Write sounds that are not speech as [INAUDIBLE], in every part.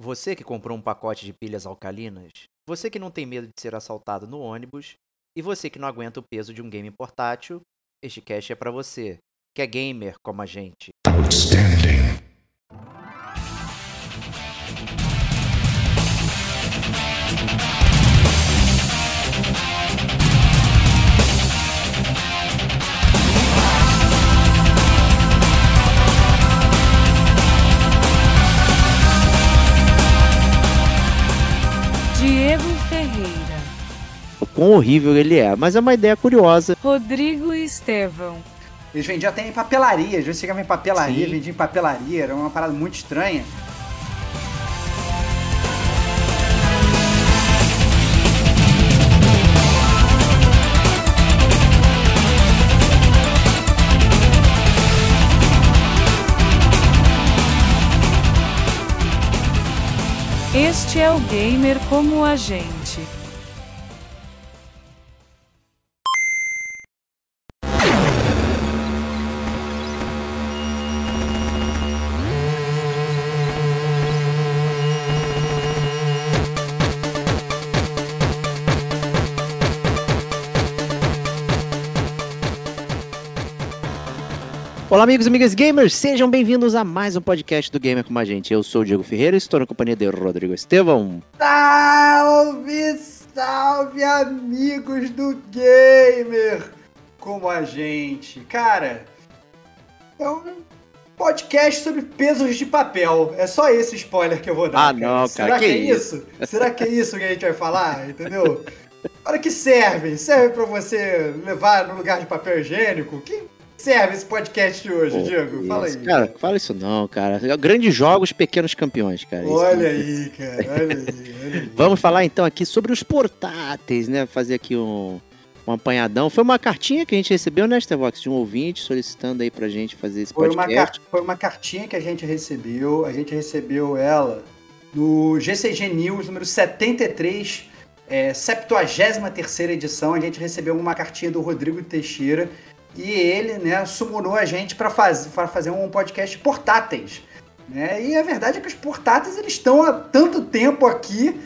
Você que comprou um pacote de pilhas alcalinas, você que não tem medo de ser assaltado no ônibus, e você que não aguenta o peso de um game portátil, este cast é pra você, que é gamer como a gente. Outstanding. Ferreira, o quão horrível ele é. Mas é uma ideia curiosa. Rodrigo Estevão, Eles vendiam até em papelaria, às vezes chegava em papelaria, Sim. vendia em papelaria, era uma parada muito estranha. É o Gamer como a gente. Olá, amigos e amigas gamers, sejam bem-vindos a mais um podcast do Gamer com a gente. Eu sou o Diego Ferreira e estou na companhia de Rodrigo Estevão. Salve, salve, amigos do gamer! Como a gente. Cara, é um podcast sobre pesos de papel. É só esse spoiler que eu vou dar. Ah, não, Será cara, que, que é isso? Será que é isso que a gente vai falar? Entendeu? Para que serve? Serve pra você levar no lugar de papel higiênico? Que serve esse podcast de hoje, Diego? Fala aí. Isso, Cara, fala isso não, cara. Grandes jogos, pequenos campeões, cara. Isso Olha que- aí, cara. Olha aí, olha aí. [LAUGHS] Vamos falar então aqui sobre os portáteis, né? Fazer aqui um, um apanhadão. Foi uma cartinha que a gente recebeu, né, Stevox, de um ouvinte solicitando aí pra gente fazer esse Foi uma, podcast. car- foi uma cartinha que a gente recebeu, a gente recebeu ela no GCG News número 73, é, 73 edição. A gente recebeu uma cartinha do Rodrigo Teixeira e ele, né, summonou a gente para faz, pra fazer um podcast portáteis. Né? E a verdade é que os portáteis eles estão há tanto tempo aqui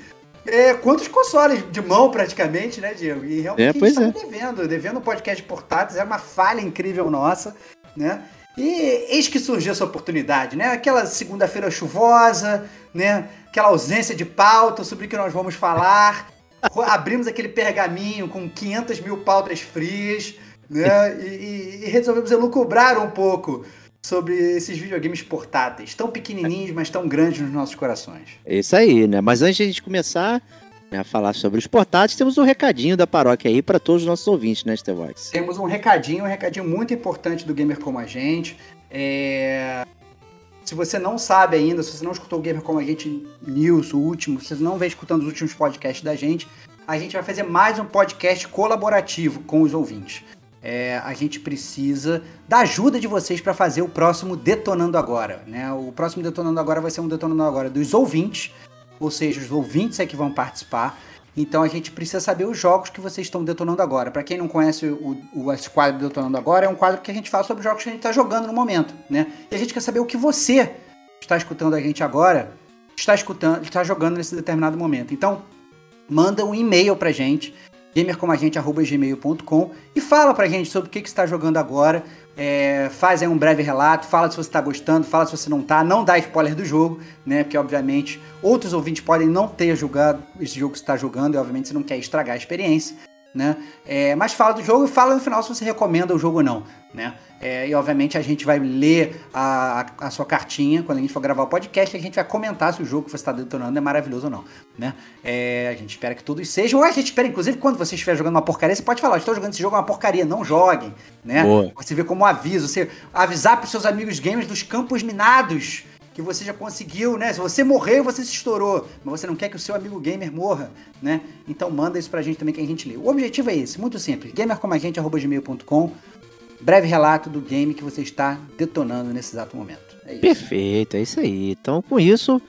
é, quanto os consoles de mão, praticamente, né, Diego? E realmente É, a gente pois é. devendo, devendo um podcast portáteis, é uma falha incrível nossa, né? E eis que surgiu essa oportunidade, né? Aquela segunda-feira chuvosa, né? Aquela ausência de pauta sobre o que nós vamos falar. Abrimos aquele pergaminho com 500 mil pautas frias, né? E, e- e resolvemos elucubrar um pouco sobre esses videogames portáteis, tão pequenininhos, mas tão grandes nos nossos corações. É isso aí, né? Mas antes de a gente começar né, a falar sobre os portáteis, temos um recadinho da paróquia aí pra todos os nossos ouvintes, né, Stevox? Temos um recadinho, um recadinho muito importante do Gamer Como a Gente. É, Se você não sabe ainda, se você não escutou o Gamer Como a Gente News, o último, se você não vem escutando os últimos podcasts da gente, a gente vai fazer mais um podcast colaborativo com os ouvintes. É, a gente precisa da ajuda de vocês para fazer o próximo Detonando Agora. Né? O próximo Detonando Agora vai ser um Detonando Agora dos ouvintes, ou seja, os ouvintes é que vão participar. Então a gente precisa saber os jogos que vocês estão detonando agora. Para quem não conhece o, o esse quadro Detonando Agora, é um quadro que a gente fala sobre jogos que a gente está jogando no momento, né? E a gente quer saber o que você está escutando a gente agora, está escutando, está jogando nesse determinado momento. Então, manda um e-mail pra gente, gamercomagente.gmail.com e fala pra gente sobre o que, que está jogando agora. É, faz aí um breve relato, fala se você está gostando, fala se você não tá, não dá spoiler do jogo, né? Porque obviamente outros ouvintes podem não ter jogado esse jogo que você está jogando e obviamente você não quer estragar a experiência, né? É, mas fala do jogo e fala no final se você recomenda o jogo ou não, né? É, e obviamente a gente vai ler a, a, sua cartinha quando a gente for gravar o podcast e a gente vai comentar se o jogo que você está detonando é maravilhoso ou não, né? É, a gente espera que todos sejam, ou a gente espera, inclusive, quando você estiver jogando uma porcaria, você pode falar, estou jogando esse jogo é uma porcaria, não joguem, né? Boa. Você vê como um aviso, você avisar para os seus amigos gamers dos campos minados que você já conseguiu, né? Se você morreu, você se estourou, mas você não quer que o seu amigo gamer morra, né? Então manda isso pra gente também que a gente lê. O objetivo é esse, muito simples, gamercomagente.gmail.com breve relato do game que você está detonando nesse exato momento. É isso. Perfeito, é isso aí. Então, com isso,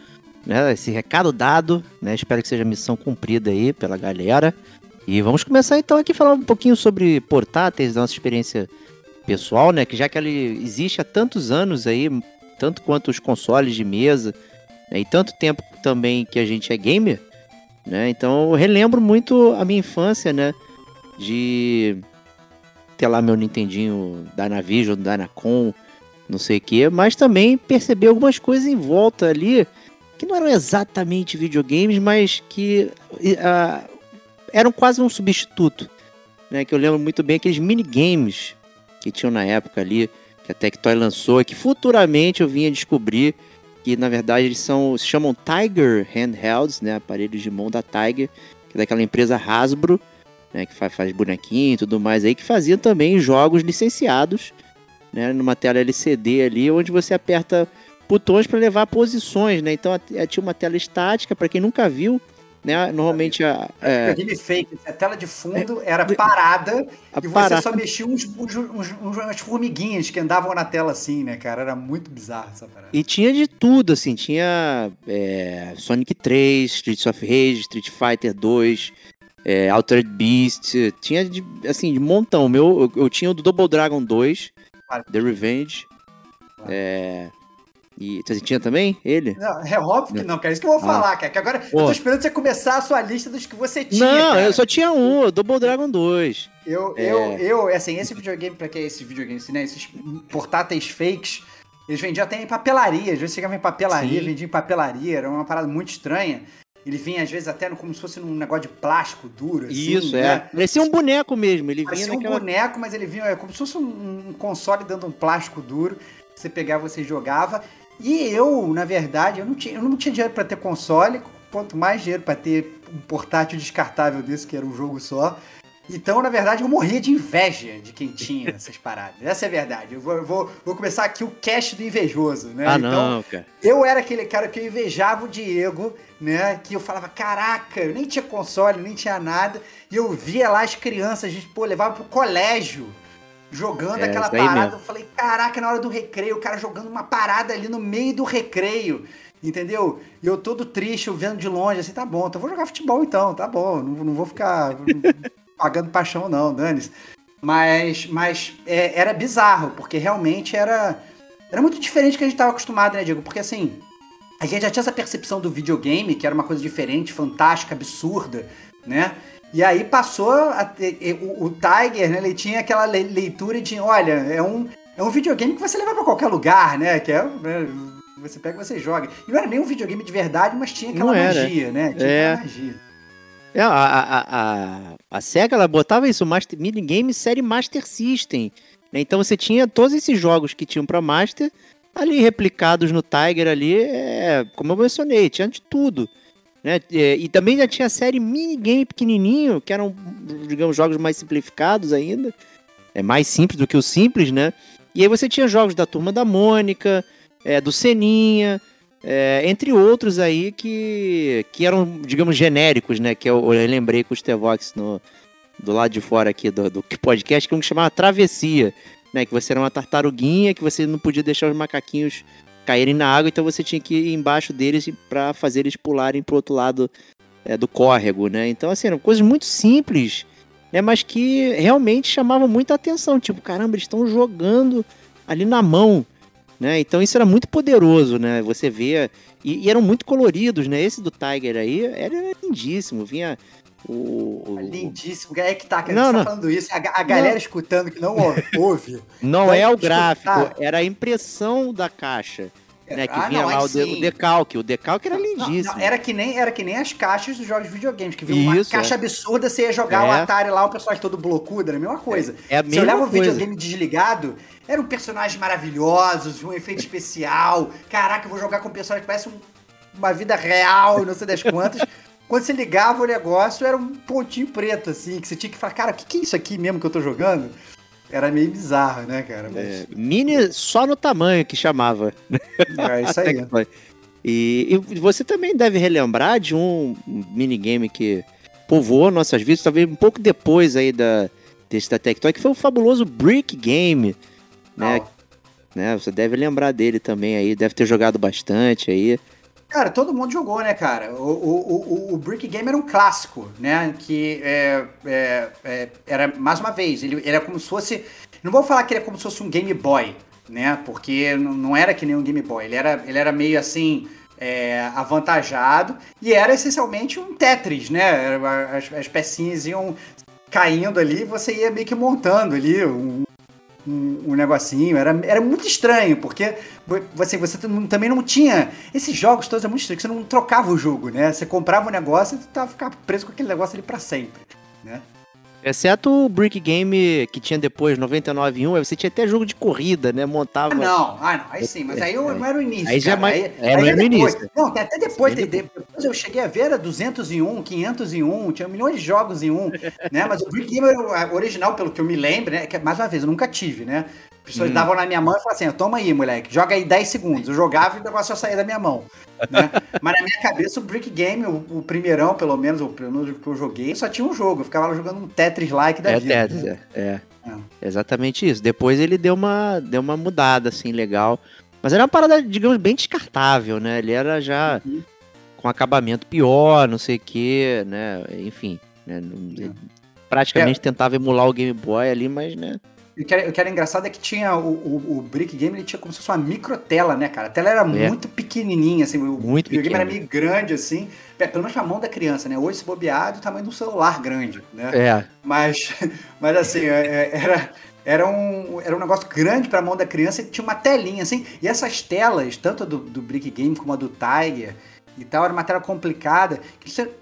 né, esse recado dado, né, espero que seja missão cumprida aí pela galera. E vamos começar então aqui falar um pouquinho sobre portáteis, da nossa experiência pessoal, né, que já que ele existe há tantos anos aí, tanto quanto os consoles de mesa, né? E tanto tempo também que a gente é gamer, né? Então eu relembro muito a minha infância, né? De ter lá meu Nintendinho Dynavision, Dynacon, não sei o que, mas também perceber algumas coisas em volta ali que não eram exatamente videogames, mas que uh, eram quase um substituto. Né, que eu lembro muito bem aqueles minigames que tinham na época ali, que a Tectoy lançou, que futuramente eu vinha descobrir que na verdade eles são, se chamam Tiger Handhelds, né, aparelhos de mão da Tiger, que é daquela empresa Hasbro, né, que faz, faz bonequinho e tudo mais aí, que fazia também jogos licenciados, né, numa tela LCD ali, onde você aperta botões para levar posições, né? Então tinha uma tela estática, para quem nunca viu, né? Normalmente a. É... Fake, a tela de fundo é, era parada e você parada. só mexia uns, uns, uns, umas formiguinhas que andavam na tela assim, né, cara? Era muito bizarro essa parada. E tinha de tudo, assim, tinha é, Sonic 3, Streets of Rage, Street Fighter 2. É, Altered Beast, tinha de, assim, de montão. Meu, eu, eu tinha o do Double Dragon 2, The Revenge. É, e você tinha também ele? Não, é óbvio que não, cara. Isso que eu vou ah. falar, cara. Que agora Pô. eu tô esperando você começar a sua lista dos que você tinha. Não, cara. eu só tinha um, o Double Dragon 2. Eu, é... eu, eu, assim, esse videogame, pra que é esse videogame, né? Esses portáteis fakes, eles vendiam até em papelaria. Às vezes chegava em papelaria, vendia em papelaria, era uma parada muito estranha. Ele vinha, às vezes, até como se fosse num negócio de plástico duro. Assim, Isso, né? é. Parecia um boneco mesmo. Ele Parecia vinha naquela... um boneco, mas ele vinha é, como se fosse um, um console dando um plástico duro. Você pegava, você jogava. E eu, na verdade, eu não tinha, eu não tinha dinheiro para ter console, quanto mais dinheiro para ter um portátil descartável desse, que era um jogo só. Então, na verdade, eu morria de inveja de quem tinha essas paradas. Essa é a verdade. Eu vou, eu vou, vou começar aqui o cast do invejoso, né? Ah, então, não, cara. Eu era aquele cara que eu invejava o Diego, né? Que eu falava, caraca, eu nem tinha console, nem tinha nada. E eu via lá as crianças, a gente, pô, levava pro colégio jogando é, aquela parada. Mesmo. Eu falei, caraca, na hora do recreio, o cara jogando uma parada ali no meio do recreio. Entendeu? E eu todo triste, eu vendo de longe, assim, tá bom, então vou jogar futebol então, tá bom, não, não vou ficar pagando paixão não, dane Mas, mas é, era bizarro, porque realmente era, era muito diferente do que a gente estava acostumado, né, Diego? Porque assim, a gente já tinha essa percepção do videogame, que era uma coisa diferente, fantástica, absurda, né? E aí passou a ter, o, o, Tiger, né? Ele tinha aquela leitura de, olha, é um, é um videogame que você leva para qualquer lugar, né? Que é, né, você pega e você joga. E não era nem um videogame de verdade, mas tinha aquela magia, né? Tinha é. aquela magia. É, a, a, a, a SEGA ela botava isso, Master, minigame série Master System. Né? Então você tinha todos esses jogos que tinham para Master ali replicados no Tiger ali, é, como eu mencionei, tinha de tudo. Né? É, e também já tinha a série minigame pequenininho, que eram, digamos, jogos mais simplificados ainda. É mais simples do que o simples, né? E aí você tinha jogos da Turma da Mônica, é, do Seninha, é, entre outros aí que, que eram, digamos, genéricos, né? Que eu, eu lembrei com o Stevox no, do lado de fora aqui do, do podcast, que um que chamava Travessia, né? Que você era uma tartaruguinha, que você não podia deixar os macaquinhos caírem na água, então você tinha que ir embaixo deles para fazer eles pularem pro outro lado é, do córrego, né? Então, assim, eram coisas muito simples, né? Mas que realmente chamavam muita atenção. Tipo, caramba, eles estão jogando ali na mão, né? Então isso era muito poderoso, né? Você vê. E, e eram muito coloridos, né? Esse do Tiger aí era lindíssimo. Vinha o, o... Lindíssimo. É que tá, que não, não. Tá falando isso. A, a galera não. escutando que não ouve. [LAUGHS] Não é o gráfico, era a impressão da caixa. Né, que ah, vinha não, lá o, de, o, decalque. O decalque era lindíssimo. Não, era, que nem, era que nem as caixas dos jogos de videogames, que vinha uma caixa é. absurda, você ia jogar é. o Atari lá, o personagem todo blocudo, era a mesma coisa. É, é a mesma você olhava o videogame desligado, eram personagens maravilhosos, um efeito especial. Caraca, eu vou jogar com um personagem que parece um, uma vida real, não sei das quantas. Quando você ligava o negócio, era um pontinho preto, assim, que você tinha que falar, cara, o que, que é isso aqui mesmo que eu tô jogando? Era meio bizarro, né, cara? Mas... É, mini só no tamanho que chamava. [LAUGHS] É isso aí. e, e, você também deve relembrar de um minigame que povoou nossas vidas, talvez um pouco depois aí da, desse da Tectoy, que foi o fabuloso Brick Game, né? né? Você deve lembrar dele também aí, deve ter jogado bastante aí. Cara, todo mundo jogou, né, cara? O, o, o, o Brick Game era um clássico, né? Que é, é, é, era, mais uma vez, ele, era como se fosse. Não vou falar que ele é como se fosse um Game Boy, né? Porque não era que nem um Game Boy. Ele era, ele era meio assim. é, avantajado e era essencialmente um Tetris, né? As, as pecinhas iam caindo ali, você ia meio que montando ali um, um, um, negocinho. Era, era muito estranho, porque você, você também não tinha. Esses jogos todos é muito estranho, você não trocava o jogo, né? Você comprava o negócio e tava ficava preso com aquele negócio ali para sempre, né? Exceto o Brick Game que tinha depois, 99 1, você tinha até jogo de corrida, né? Montava. Ah, não, ah, não, aí sim, mas aí eu, não era o início. Aí já mais, aí, era, aí no início. Não, até depois, de, depois eu cheguei a ver, era 201, 501, tinha milhões de jogos em um, né? Mas o Brick Game era o original, pelo que eu me lembro, né? Que, mais uma vez, eu nunca tive, né? Pessoas hum. davam na minha mão e falavam assim: toma aí, moleque, joga aí 10 segundos. Eu jogava e o negócio ia sair da minha mão. Né? [LAUGHS] Mas na minha cabeça, o Brick Game, o, o primeirão, pelo menos, o primeiro que eu joguei, só tinha um jogo. Eu ficava lá jogando um Tetris-like da é, vida. Tetris, né? é, é. é. Exatamente isso. Depois ele deu uma, deu uma mudada, assim, legal. Mas era uma parada, digamos, bem descartável, né? Ele era já uhum. com acabamento pior, não sei o quê, né? Enfim, né? Praticamente é. tentava emular o Game Boy ali, mas, né? O que, era, o que era engraçado é que tinha o, o, o, Brick Game, ele tinha como se fosse uma micro tela, né, cara? A tela era é. muito pequenininha, assim, o muito videogame era meio grande, assim, pelo menos a mão da criança, né? Hoje, se bobear, é do tamanho de um celular grande, né? É. Mas, [LAUGHS] mas assim, é, é, era, era, um, era um negócio grande para a mão da criança e tinha uma telinha, assim, e essas telas, tanto do, do Brick Game como a do Tiger, e tal, era uma tela complicada,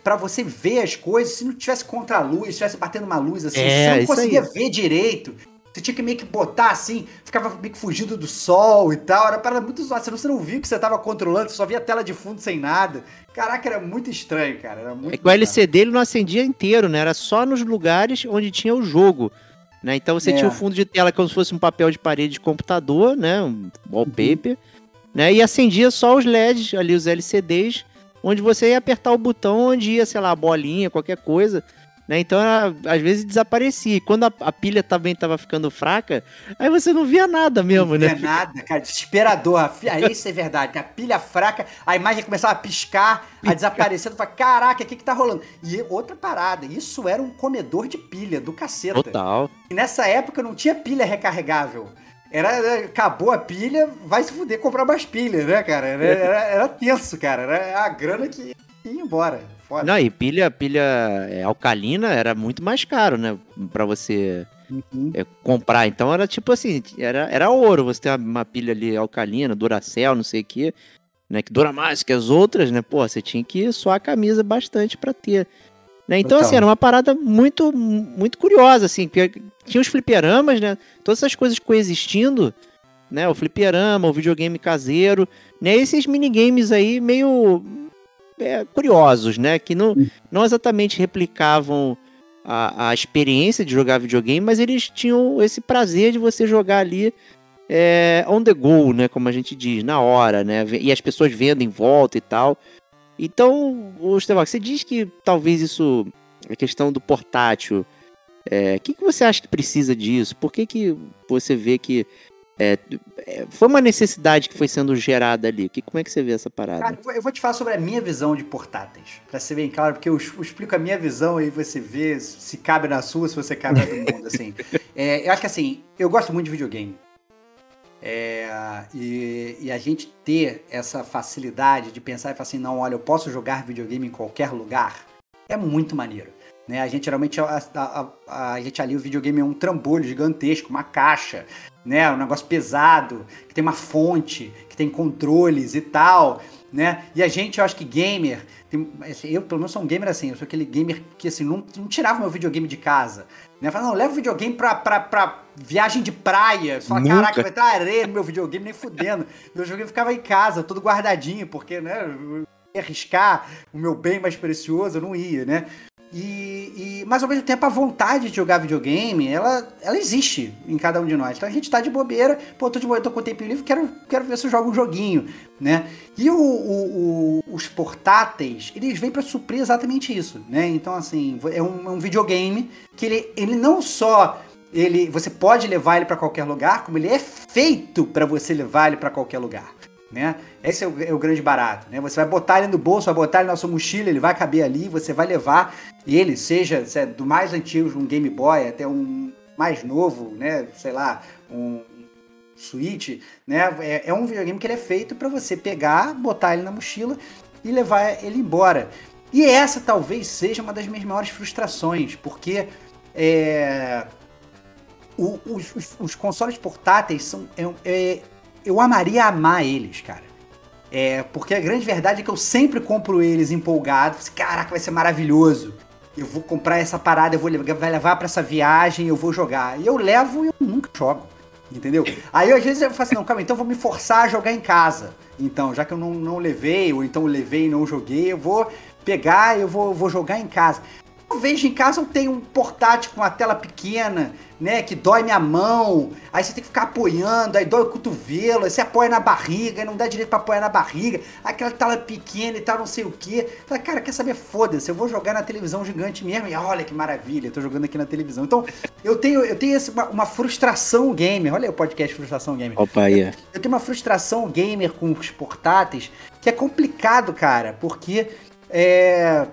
para você ver as coisas, se não tivesse contra a luz, estivesse batendo uma luz assim, é, você não conseguia aí. ver direito. Você tinha que meio que botar assim, ficava meio que fugindo do sol e tal. Era para muito zoado. Você não, você não viu que você tava controlando, você só via a tela de fundo sem nada. Caraca, era muito estranho, cara. Era muito é que o LCD ele não acendia inteiro, né? Era só nos lugares onde tinha o jogo. Né? Então você é. tinha o fundo de tela como se fosse um papel de parede de computador, né? Um wallpaper. Uhum. Né? E acendia só os LEDs ali, os LCDs, onde você ia apertar o botão onde ia, sei lá, a bolinha, qualquer coisa. Né? Então, ela, às vezes desaparecia. E quando a, a, pilha também estava ficando fraca, aí você não via nada mesmo, não né? Não [LAUGHS] via nada, cara. Desesperador. Isso é verdade. A pilha fraca, a imagem começava a piscar, a desaparecer. Tu fala, caraca, o que que tá rolando? E outra parada, isso era um comedor de pilha do caceta. Total. E nessa época não tinha pilha recarregável. Era, acabou a pilha, vai se fuder comprar mais pilha, né, cara? Era, era, era tenso, cara. Era a grana que ia embora. Não, e pilha, pilha é, alcalina era muito mais caro, né? Pra você uhum. é, comprar. Então era tipo assim, era, era ouro você ter uma, uma pilha ali alcalina, Duracell, não sei o quê, né? Que dura mais que as outras, né? Pô, você tinha que suar a camisa bastante pra ter. Né? Então, assim, era uma parada muito, muito curiosa, assim, porque tinha os fliperamas, né? Todas essas coisas coexistindo, né? O fliperama, o videogame caseiro, né? Esses minigames aí meio é, curiosos, né? Que não, não exatamente replicavam a, a experiência de jogar videogame, mas eles tinham esse prazer de você jogar ali é, on the go, né? Como a gente diz, na hora, né? E as pessoas vendo em volta e tal. Então, o você diz que talvez isso, a questão do portátil, o é, que, que você acha que precisa disso? Por que, que você vê que é, é, foi uma necessidade que foi sendo gerada ali. Que, como é que você vê essa parada? Cara, eu vou te falar sobre a minha visão de portáteis. Pra ser bem claro, porque eu, eu explico a minha visão e você vê se cabe na sua, se você cabe na do mundo. [LAUGHS] Assim. É, eu acho que assim, eu gosto muito de videogame. É, e, e, a gente ter essa facilidade de pensar e falar assim, não, olha, eu posso jogar videogame em qualquer lugar, é muito maneiro. Né? A gente geralmente a, a, a, a gente ali o videogame é um trambolho gigantesco, uma caixa, né? Um negócio pesado, que tem uma fonte, que tem controles e tal, né? E a gente, eu acho que gamer, tem, assim, eu pelo menos sou um gamer assim, eu sou aquele gamer que assim, não, não tirava meu videogame de casa. Né? Falava, não, leva o videogame pra, pra, pra viagem de praia. Você fala, Nunca. caraca, vai ter areia no meu videogame, nem fudendo. meu videogame ficava em casa, todo guardadinho, porque, né? Eu ia arriscar o meu bem mais precioso, eu não ia, né? E, e, mas ao mesmo tempo a vontade de jogar videogame, ela, ela existe em cada um de nós. Então a gente tá de bobeira, pô, tô de bobeira, tô com o tempo livre, quero, quero ver se eu jogo um joguinho, né? E o, o, o, os portáteis, eles vêm para suprir exatamente isso, né? Então assim, é um, é um videogame que ele, ele não só ele, você pode levar ele para qualquer lugar, como ele é feito para você levar ele para qualquer lugar né? Esse é o, é o, grande barato, né? Você vai botar ele no bolso, vai botar ele na sua mochila, ele vai caber ali, você vai levar ele, seja, seja do mais antigo, um Game Boy, até um mais novo, né? Sei lá, um Switch, né? É, é um videogame que ele é feito para você pegar, botar ele na mochila e levar ele embora. E essa talvez seja uma das minhas maiores frustrações, porque é, o, os, os, os, consoles portáteis são. É, é, eu amaria amar eles, cara. É, porque a grande verdade é que eu sempre compro eles empolgado. Assim, Caraca, vai ser maravilhoso. Eu vou comprar essa parada, eu vou vai levar para essa viagem, eu vou jogar. E eu levo e eu nunca jogo. Entendeu? Aí às vezes eu falo assim, não, calma, então vou me forçar a jogar em casa. Então, já que eu não, não levei, ou então eu levei e não joguei, eu vou pegar, eu vou, vou jogar em casa. Eu vejo em casa eu tenho um portátil com uma tela pequena, né, que dói minha mão, aí você tem que ficar apoiando, aí dói o cotovelo, aí você apoia na barriga, aí não dá direito pra apoiar na barriga, aquela tela pequena e tal, não sei o que. Fala, cara, quer saber? Foda-se, eu vou jogar na televisão gigante mesmo, e olha que maravilha, eu tô jogando aqui na televisão. Então, eu tenho, eu tenho esse, uma, uma, frustração gamer, olha aí o podcast Frustração Gamer. Opa, aí. Eu, eu tenho uma frustração gamer com os portáteis, que é complicado, cara, porque é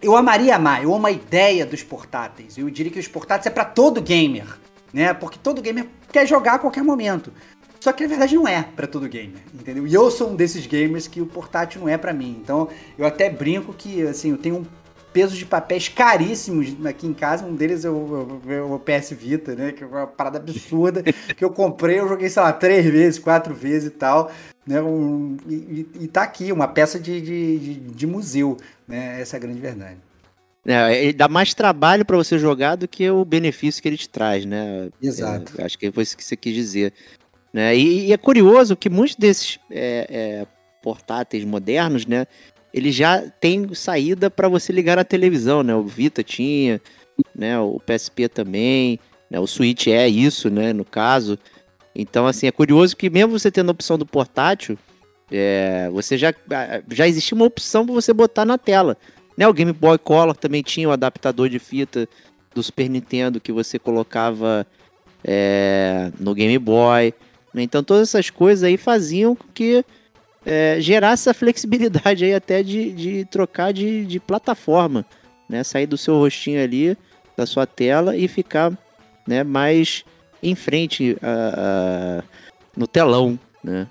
eu amaria amar, eu amo a ideia dos portáteis. Eu diria que os portáteis é para todo gamer, né? Porque todo gamer quer jogar a qualquer momento. Só que na verdade não é para todo gamer, entendeu? E eu sou um desses gamers que o portátil não é para mim. Então eu até brinco que assim, eu tenho um peso de papéis caríssimos aqui em casa. Um deles é o, é o PS Vita, né? Que é uma parada absurda [LAUGHS] que eu comprei, eu joguei, sei lá, três vezes, quatro vezes e tal. Né? Um, e, e tá aqui, uma peça de, de, de, museu. Né? Essa é a grande verdade. É, ele dá mais trabalho para você jogar do que o benefício que ele te traz, né? Exato. É, acho que foi isso que você quis dizer. Né? E, e é curioso que muitos desses é, é portáteis modernos, né? Ele já tem saída para você ligar na televisão, né? O Vita tinha, né? O PSP também, né? O Switch é isso, né? No caso. Então, assim, é curioso que mesmo você tendo a opção do portátil, é, você já, já existia uma opção para você botar na tela. Né? O Game Boy Color também tinha o adaptador de fita do Super Nintendo que você colocava é, no Game Boy. Né? Então todas essas coisas aí faziam com que é, gerasse essa flexibilidade aí até de, de trocar de, de plataforma. Né? Sair do seu rostinho ali, da sua tela e ficar né, mais em frente a, a, no telão, né?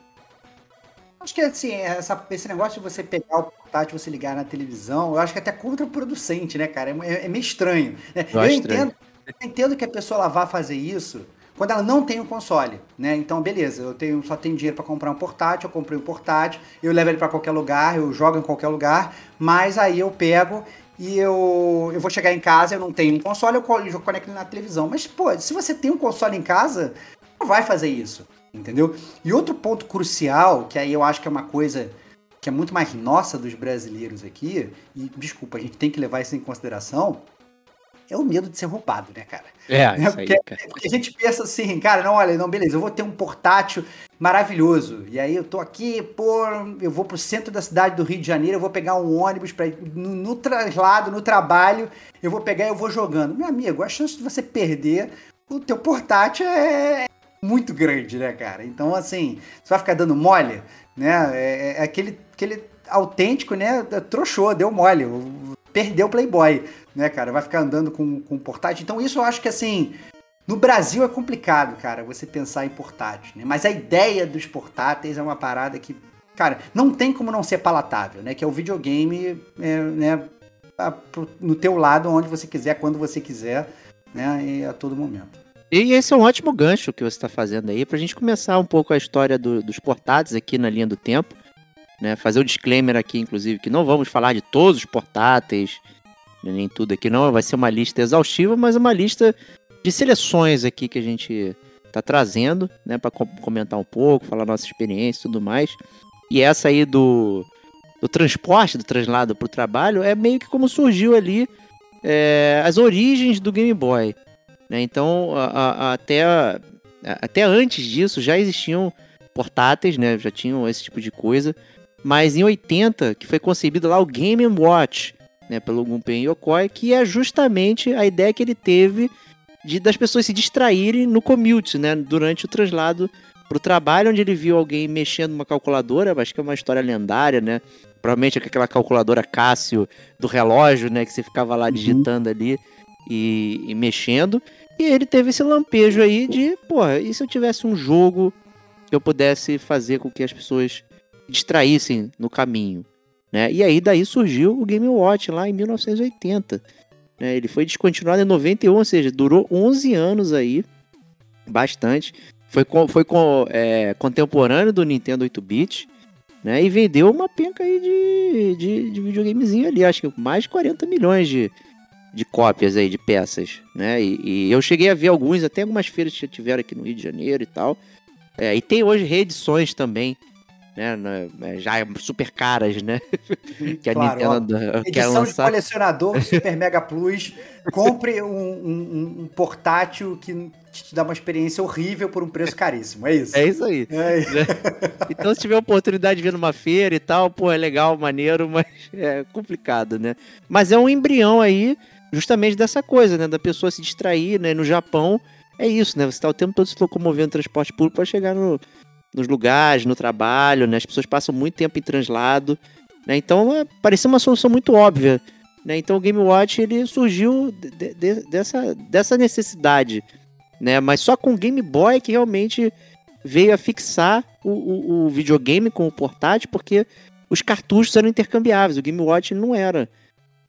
Acho que assim, essa, esse negócio de você pegar o portátil, você ligar na televisão, eu acho que é até contraproducente, né, cara? É, é meio estranho. Né? Eu, eu entendo, eu entendo que a pessoa ela vá fazer isso quando ela não tem um console, né? Então, beleza, eu tenho, só tenho dinheiro para comprar um portátil, eu comprei um portátil, eu levo ele para qualquer lugar, eu jogo em qualquer lugar, mas aí eu pego e eu, eu vou chegar em casa, eu não tenho um console, eu conecto na televisão. Mas, pô, se você tem um console em casa, não vai fazer isso entendeu? E outro ponto crucial, que aí eu acho que é uma coisa que é muito mais nossa dos brasileiros aqui, e desculpa, a gente tem que levar isso em consideração, é o medo de ser roubado, né, cara? É, né? [LAUGHS] porque, cara. porque, a gente pensa assim, cara, não, olha, não, beleza, eu vou ter um portátil maravilhoso. E aí eu tô aqui, pô, eu vou pro centro da cidade do Rio de Janeiro, eu vou pegar um ônibus para no, no traslado, no trabalho, eu vou pegar e eu vou jogando. Meu amigo, a chance de você perder o teu portátil é, muito grande, né, cara? Então, assim, você vai ficar dando mole, né? É, é aquele, aquele autêntico, né? Trouxou, deu mole, perdeu o Playboy, né, cara? Vai ficar andando com, com portátil. Então, isso eu acho que, assim, no Brasil é complicado, cara, você pensar em portátil, né? Mas a ideia dos portáteis é uma parada que, cara, não tem como não ser palatável, né? Que é o videogame, é, né? No teu lado, onde você quiser, quando você quiser, né? E a todo momento. E esse é um ótimo gancho que você está fazendo aí para a gente começar um pouco a história do, dos portáteis aqui na linha do tempo. Né? Fazer o um disclaimer aqui, inclusive, que não vamos falar de todos os portáteis, nem tudo aqui não. Vai ser uma lista exaustiva, mas uma lista de seleções aqui que a gente está trazendo, né, para comentar um pouco, falar nossa experiência e tudo mais. E essa aí do, do transporte, do translado para o trabalho, é meio que como surgiu ali é, as origens do Game Boy. Né? Então, a, a, até, a, até antes disso já existiam portáteis, né? já tinham esse tipo de coisa. Mas em 80, que foi concebido lá o Game Watch, né, pelo Gunpei Yokoi, que é justamente a ideia que ele teve de das pessoas se distraírem no commute, né, durante o traslado para o trabalho, onde ele viu alguém mexendo numa calculadora, acho que é uma história lendária, né? Provavelmente aquela calculadora Cássio do relógio, né, que você ficava lá uhum. digitando ali e, e mexendo. E ele teve esse lampejo aí de, porra, e se eu tivesse um jogo que eu pudesse fazer com que as pessoas distraíssem no caminho, né? E aí daí surgiu o Game Watch lá em 1980. Né? Ele foi descontinuado em 91, ou seja, durou 11 anos aí, bastante. Foi, com, foi com, é, contemporâneo do Nintendo 8-bit, né? E vendeu uma penca aí de, de, de videogamezinho ali, acho que mais de 40 milhões de, de cópias aí, de peças, né? E, e, eu cheguei a ver alguns, até algumas feiras que tiveram aqui no Rio de Janeiro e tal. É, e tem hoje reedições também, né? É, já super caras, né? [LAUGHS] que a claro, Nintendo ó, quer edição lançar. de colecionador [LAUGHS] Super Mega Plus. Compre um, um, um, portátil que te dá uma experiência horrível por um preço caríssimo. É isso. É isso aí. É. Né? [LAUGHS] então, se tiver oportunidade de ver numa feira e tal, pô, é legal, maneiro, mas é complicado, né? Mas é um embrião aí, justamente dessa coisa, né? Da pessoa se distrair, né? No Japão, é isso, né? Você tá o tempo todo se locomovendo no transporte público para chegar no, nos lugares, no trabalho, né? As pessoas passam muito tempo em translado, né? Então, é, parecia uma solução muito óbvia, né? Então, o Game Watch ele surgiu de, de, dessa, dessa necessidade, né? Mas só com o Game Boy que realmente veio a fixar o, o, o videogame com o portátil, porque os cartuchos eram intercambiáveis, o Game Watch não era,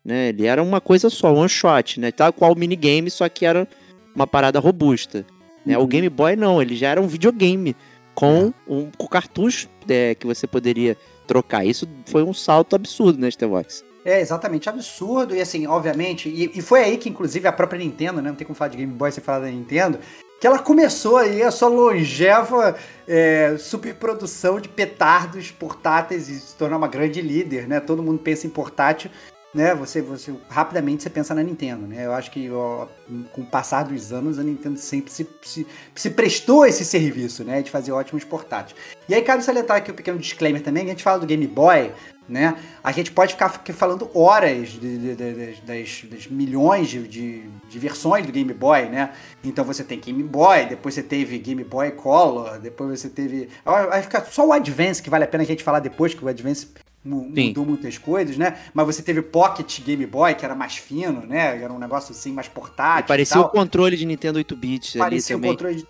né? Ele era uma coisa só, one shot, né? Tal qual o minigame, só que era uma parada robusta. Né? Uhum. O Game Boy não, ele já era um videogame com é. um com cartucho é, que você poderia trocar. Isso foi um salto absurdo, né, Stevox? É, exatamente, absurdo. E assim, obviamente, e, e, foi aí que, inclusive, a própria Nintendo, né? Não tem como falar de Game Boy sem falar da Nintendo. Que ela começou aí a sua longeva é, superprodução de petardos portáteis e se tornar uma grande líder, né? Todo mundo pensa em portátil né, você, você rapidamente você pensa na Nintendo, né? Eu acho que ó, com o passar dos anos a Nintendo sempre se, se, se, prestou esse serviço, né, de fazer ótimos portáteis. E aí cabe salientar aqui um pequeno disclaimer também, a gente fala do Game Boy, né? A gente pode ficar falando horas de, de, de, das, das, milhões de, versões do Game Boy, né? Então você tem Game Boy, depois você teve Game Boy Color, depois você teve. Vai ficar só o Advance que vale a pena a gente falar depois, que o Advance mudou muitas coisas, né? Mas você teve Pocket Game Boy, que era mais fino, né? Era um negócio assim, mais portátil. E parecia o controle de Nintendo 8-bits Parecia o controle de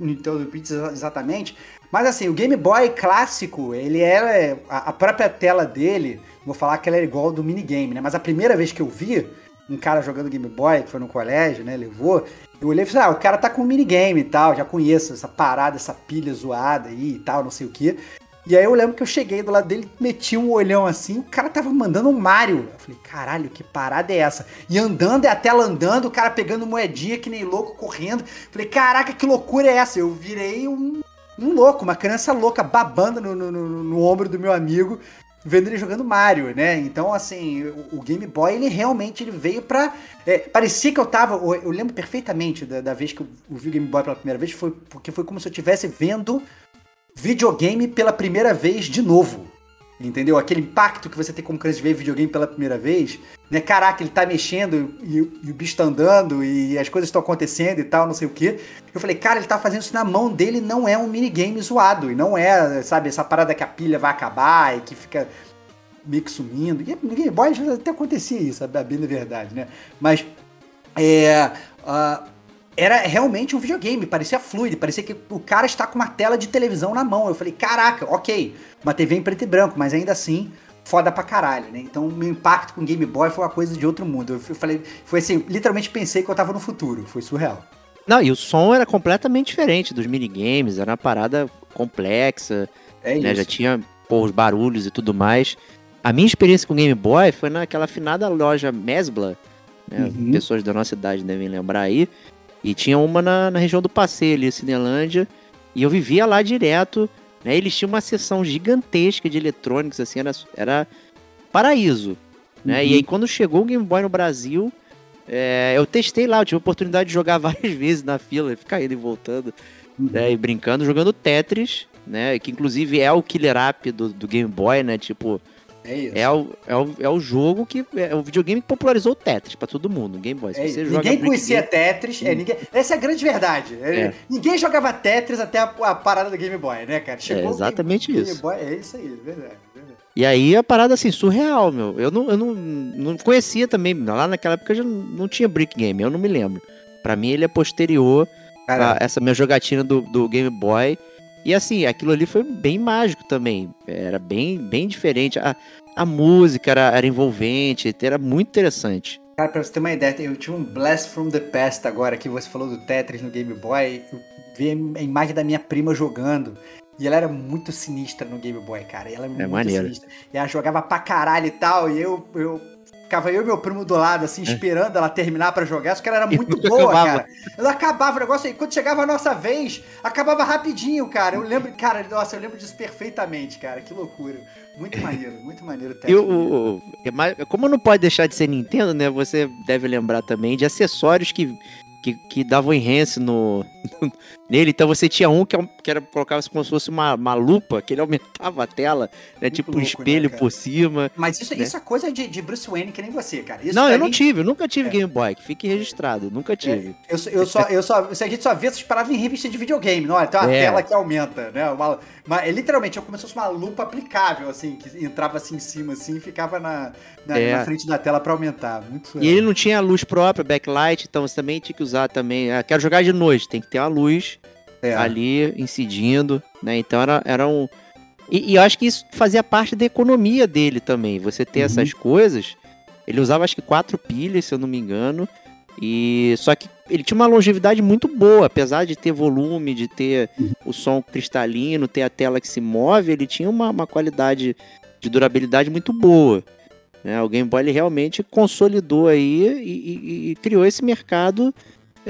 Nintendo 8-bits, exatamente. Mas assim, o Game Boy clássico, ele era. A própria tela dele, vou falar que ela era igual ao do minigame, né? Mas a primeira vez que eu vi um cara jogando Game Boy, que foi no colégio, né? Levou. Eu olhei e falei, ah, o cara tá com minigame e tal, já conheço essa parada, essa pilha zoada aí e tal, não sei o que. E aí eu lembro que eu cheguei do lado dele, meti um olhão assim, o cara tava mandando um Mario. Eu falei, caralho, que parada é essa? E andando, é a tela andando, o cara pegando moedinha que nem louco, correndo. Falei, caraca, que loucura é essa? Eu virei um, um louco, uma criança louca, babando no, no, no, no ombro do meu amigo, vendo ele jogando Mario, né? Então, assim, o, o Game Boy, ele realmente ele veio pra. É, parecia que eu tava. Eu lembro perfeitamente da, da vez que eu vi o Game Boy pela primeira vez, foi porque foi como se eu estivesse vendo videogame pela primeira vez de novo. Entendeu? Aquele impacto que você tem como criança de ver videogame pela primeira vez, né? Caraca, ele tá mexendo e, e o bicho tá andando e as coisas estão acontecendo e tal, não sei o que. Eu falei, cara, ele tá fazendo isso na mão dele, não é um minigame zoado. E não é, sabe, essa parada que a pilha vai acabar e que fica meio que sumindo. E no Game Boy até acontecia isso, a bem da verdade, né? Mas é. Uh, era realmente um videogame, parecia fluido, parecia que o cara está com uma tela de televisão na mão. Eu falei, caraca, ok, uma TV em preto e branco, mas ainda assim, foda pra caralho, né? Então, meu impacto com o Game Boy foi uma coisa de outro mundo. Eu falei, foi assim, literalmente pensei que eu tava no futuro, foi surreal. Não, e o som era completamente diferente dos minigames, era uma parada complexa, é né? Já tinha pô, os barulhos e tudo mais. A minha experiência com o Game Boy foi naquela finada loja Mesbla, né? Uhum. Pessoas da nossa idade devem lembrar aí. E tinha uma na, na região do Passeio ali, Cinelândia. E eu vivia lá direto. Né? Eles tinham uma seção gigantesca de eletrônicos, assim, era, era paraíso. Né? Uhum. E aí quando chegou o Game Boy no Brasil, é, eu testei lá, eu tive a oportunidade de jogar [LAUGHS] várias vezes na fila, ficar indo e voltando, uhum. né? E brincando, jogando Tetris, né? Que inclusive é o killer app do, do Game Boy, né? Tipo, é isso. É o, é o, é o jogo que. É o videogame que popularizou o Tetris pra todo mundo. Game Boy. É, ninguém conhecia Game... Tetris. É, ninguém, essa é a grande verdade. É, é. Ninguém jogava Tetris até a, a, parada do Game Boy, né, cara? Chegou é exatamente Game, isso. Game Boy, é isso aí, verdade, verdade. E aí a parada assim, surreal, meu. Eu não, eu não, não conhecia também. Lá naquela época já não tinha Brick Game, eu não me lembro. Pra mim ele é posterior Cara, a essa minha jogatina do, do Game Boy. E assim, aquilo ali foi bem mágico também. Era bem, bem diferente. A, a música era, era envolvente, era muito interessante. Cara, pra você ter uma ideia, eu tive um Blast from the Past agora, que você falou do Tetris no Game Boy. Eu vi a imagem da minha prima jogando. E ela era muito sinistra no Game Boy, cara. E ela era muito maneiro. sinistra. E ela jogava pra caralho e tal. E eu, eu ficava eu e meu primo do lado, assim, esperando ela terminar pra jogar. Só que ela era [LAUGHS] muito boa, acabava. cara. Ela acabava o negócio aí. Quando chegava a nossa vez, acabava rapidinho, cara. Eu lembro, cara, nossa, eu lembro disso perfeitamente, cara. Que loucura. Muito maneiro, muito maneiro E é mais- como não pode deixar de ser Nintendo, né? Você deve lembrar também de acessórios que, que, que davam enhance no, [LAUGHS] nele. Então você tinha um que, é um- que era colocava como se fosse uma, uma lupa, que ele aumentava a tela, né? tipo um louco, né, espelho cara? por cima. Mas isso, né? isso é coisa de, de Bruce Wayne, que nem você, cara. Isso não, eu não tive, eu nunca tive É. Game Boy, que fique registrado, nunca tive. Eu, só- eu só, eu só, a gente só vê essas paradas em revista de videogame, não? Olha, tem uma É. tela que aumenta, né? Uma, uma- é, literalmente, é como se fosse uma lupa aplicável, assim, que entrava assim em cima, assim, e ficava na, na, É. na frente da tela pra aumentar. Muito E ele não tinha luz própria, backlight, então você também tinha que usar também. Ah, quero jogar de noite, tem que ter uma luz é. ali incidindo, né? Então era, era um. E, e eu acho que isso fazia parte da economia dele também. Você ter Uhum. essas coisas. Ele usava acho que quatro pilhas, se eu não me engano. E só que ele tinha uma longevidade muito boa, apesar de ter volume, de ter o som cristalino, ter a tela que se move, ele tinha uma, uma qualidade de durabilidade muito boa. né? O Game Boy realmente consolidou aí e, e- e criou esse mercado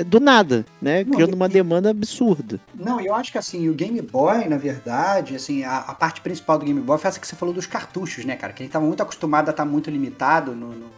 do nada, né? Não, Criando e- uma demanda absurda. Não, eu acho que assim, o Game Boy, na verdade, assim, a, a parte principal do Game Boy foi essa que você falou dos cartuchos, né, cara? Que a gente tava muito acostumado a estar muito limitado no, no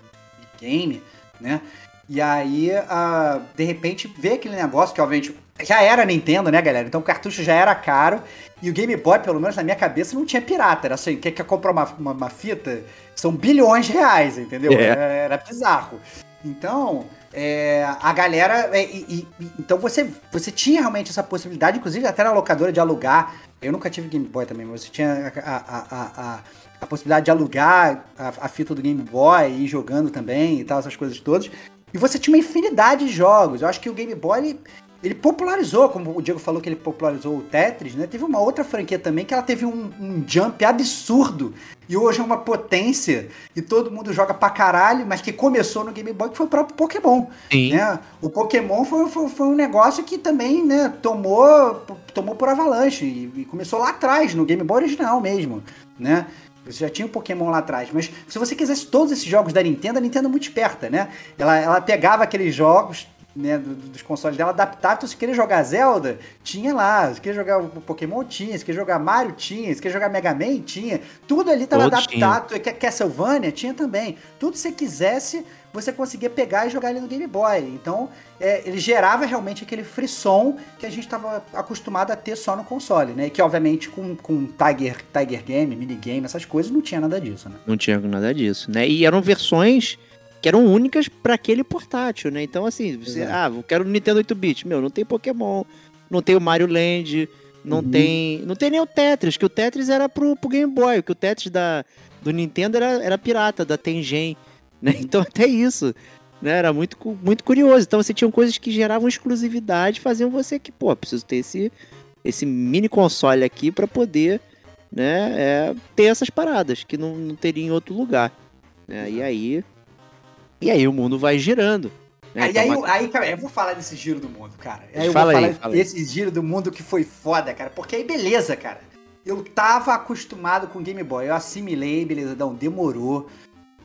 game, né? E aí, ah, de repente, vê aquele negócio que, obviamente, já era Nintendo, né, galera? Então o cartucho já era caro. E o Game Boy, pelo menos na minha cabeça, não tinha pirata. Era assim, quer, quer comprar uma, uma, uma fita? São bilhões de reais, entendeu? É. Era, era bizarro. Então, é, a galera. é, e- e- então você, você tinha realmente essa possibilidade, inclusive até na locadora de alugar. Eu nunca tive Game Boy também, mas você tinha a, a, a, a, possibilidade de alugar a, a fita do Game Boy e ir jogando também e tal, essas coisas todas. E você tinha uma infinidade de jogos. Eu acho que o Game Boy. Ele, popularizou, como o Diego falou que ele popularizou o Tetris, né? Teve uma outra franquia também que ela teve um, um jump absurdo. E hoje é uma potência. E todo mundo joga pra caralho, mas que começou no Game Boy, que foi o próprio Pokémon. Sim. Né? O Pokémon foi, foi, foi um negócio que também né, tomou, tomou por avalanche. E, e começou lá atrás, no Game Boy original mesmo. Né? Você já tinha o Pokémon lá atrás. Mas se você quisesse todos esses jogos da Nintendo, a Nintendo é muito esperta, né? Ela, ela pegava aqueles jogos né, do- do- dos consoles dela, adaptava. Então, se queria jogar Zelda, tinha lá. Se queria jogar o Pokémon, tinha. Se queria jogar Mario, tinha. Se queria jogar Mega Man, tinha. Tudo ali estava adaptado. Que- Castlevania tinha também. Tudo que você quisesse, você conseguia pegar e jogar ali no Game Boy. Então, é, ele gerava realmente aquele frisson que a gente estava acostumado a ter só no console, né? E que, obviamente, com, com Tiger, Tiger Game, minigame, essas coisas, não tinha nada disso, né? Não tinha nada disso, né? E eram versões que eram únicas para aquele portátil, né? Então, assim, você, ah, eu quero o Nintendo 8-bit. Meu, não tem Pokémon, não tem o Mario Land, não Uhum. tem. Não tem nem o Tetris, que o Tetris era pro, pro Game Boy, que o Tetris da, do Nintendo era, era pirata, da Tengen. [LAUGHS] Né? Então, até isso. Né? Era muito, muito curioso. Então, você tinha coisas que geravam exclusividade, faziam você que, pô, preciso ter esse, esse mini console aqui para poder né, é, ter essas paradas que não, não teria em outro lugar. Né? E aí. E aí o mundo vai girando. né? Aí, Então, aí, aí, cara, eu vou falar desse giro do mundo, cara. Aí eu Fala vou aí, falar fala aí. desse giro do mundo que foi foda, cara. Porque aí, beleza, cara. Eu tava acostumado com Game Boy. Eu assimilei, beleza, não, demorou.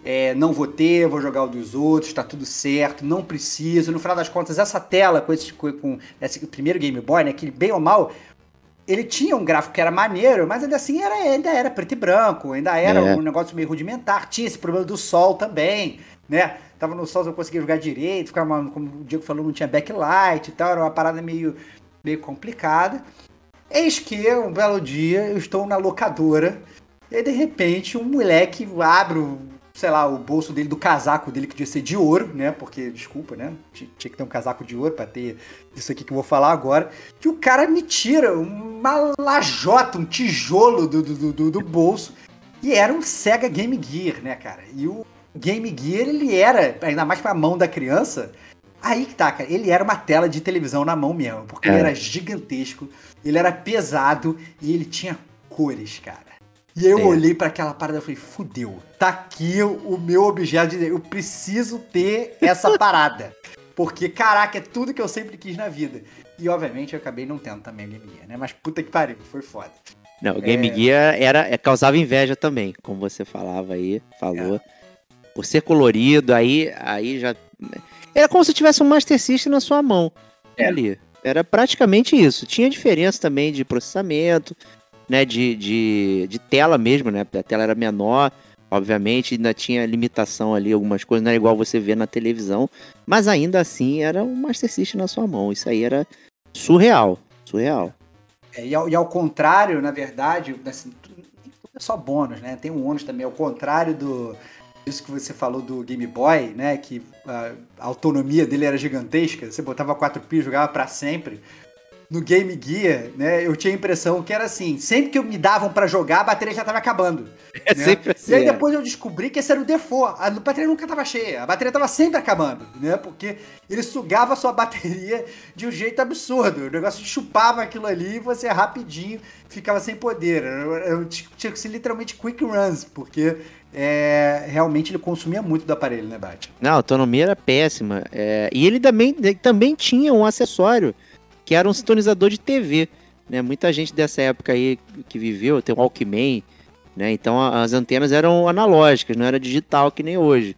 É, não vou ter, vou jogar o dos outros, tá tudo certo, não preciso. No final das contas, essa tela com esse, com esse primeiro Game Boy, né, que bem ou mal, ele tinha um gráfico que era maneiro, mas ainda assim era, ainda era preto e branco, ainda era É. um negócio meio rudimentar. Tinha esse problema do sol também, né? Tava no sol, eu conseguia jogar direito, ficava, como o Diego falou, não tinha backlight e tal, era uma parada meio, meio complicada. Eis que, um belo dia, eu estou na locadora, e aí, de repente, um moleque abre o, sei lá, o bolso dele, do casaco dele, que devia ser de ouro, né? Porque, desculpa, né? Tinha tinha que ter um casaco de ouro pra ter isso aqui que eu vou falar agora. Que o cara me tira uma lajota, um tijolo do, do, do, do bolso. E era um Sega Game Gear, né, cara? E o Game Gear, ele era, ainda mais pra mão da criança, Aí que tá, cara. Ele era uma tela de televisão na mão mesmo, porque ele Era. gigantesco, ele era pesado e ele tinha cores, cara. E aí eu É. olhei pra aquela parada e falei, fudeu, tá aqui o meu objeto de. Eu preciso ter essa [LAUGHS] parada. Porque, caraca, é tudo que eu sempre quis na vida. E obviamente eu acabei não tendo também a Game Gear, né? Mas puta que pariu, foi foda. Não, o Game Gear era, é, causava inveja também, como você falava aí, falou. Por ser colorido, aí, aí já. Era como se tivesse um Master System na sua mão. É. Ali. Era praticamente isso. Tinha diferença também de processamento, né? De, de, de tela mesmo, né? A tela era menor, obviamente, ainda tinha limitação ali, algumas coisas, não era igual você vê na televisão. Mas ainda assim era um Master System na sua mão. Isso aí era surreal. Surreal. É, e, ao, e ao contrário, na verdade, assim, é só bônus, né? Tem um ônus também, ao contrário do disso que você falou do Game Boy, né? Que a, autonomia dele era gigantesca, você botava 4 pi e jogava pra sempre. No Game Gear, né, eu tinha a impressão que era assim, sempre que me davam pra jogar, a bateria já tava acabando. É né? sempre assim. E aí é. depois eu descobri que esse era o default. A bateria nunca tava cheia, a bateria tava sempre acabando, né? Porque ele sugava a sua [LAUGHS] bateria de um jeito absurdo. O negócio chupava aquilo ali e você rapidinho ficava sem poder. Eu, tinha que ser literalmente quick runs, porque é, realmente ele consumia muito do aparelho, né, Batman? Não, a autonomia era péssima. É, e ele também, ele também tinha um acessório que era um sintonizador de TV. Né? Muita gente dessa época aí que viveu, tem o Walkman, né? Então as antenas eram analógicas, não era digital que nem hoje.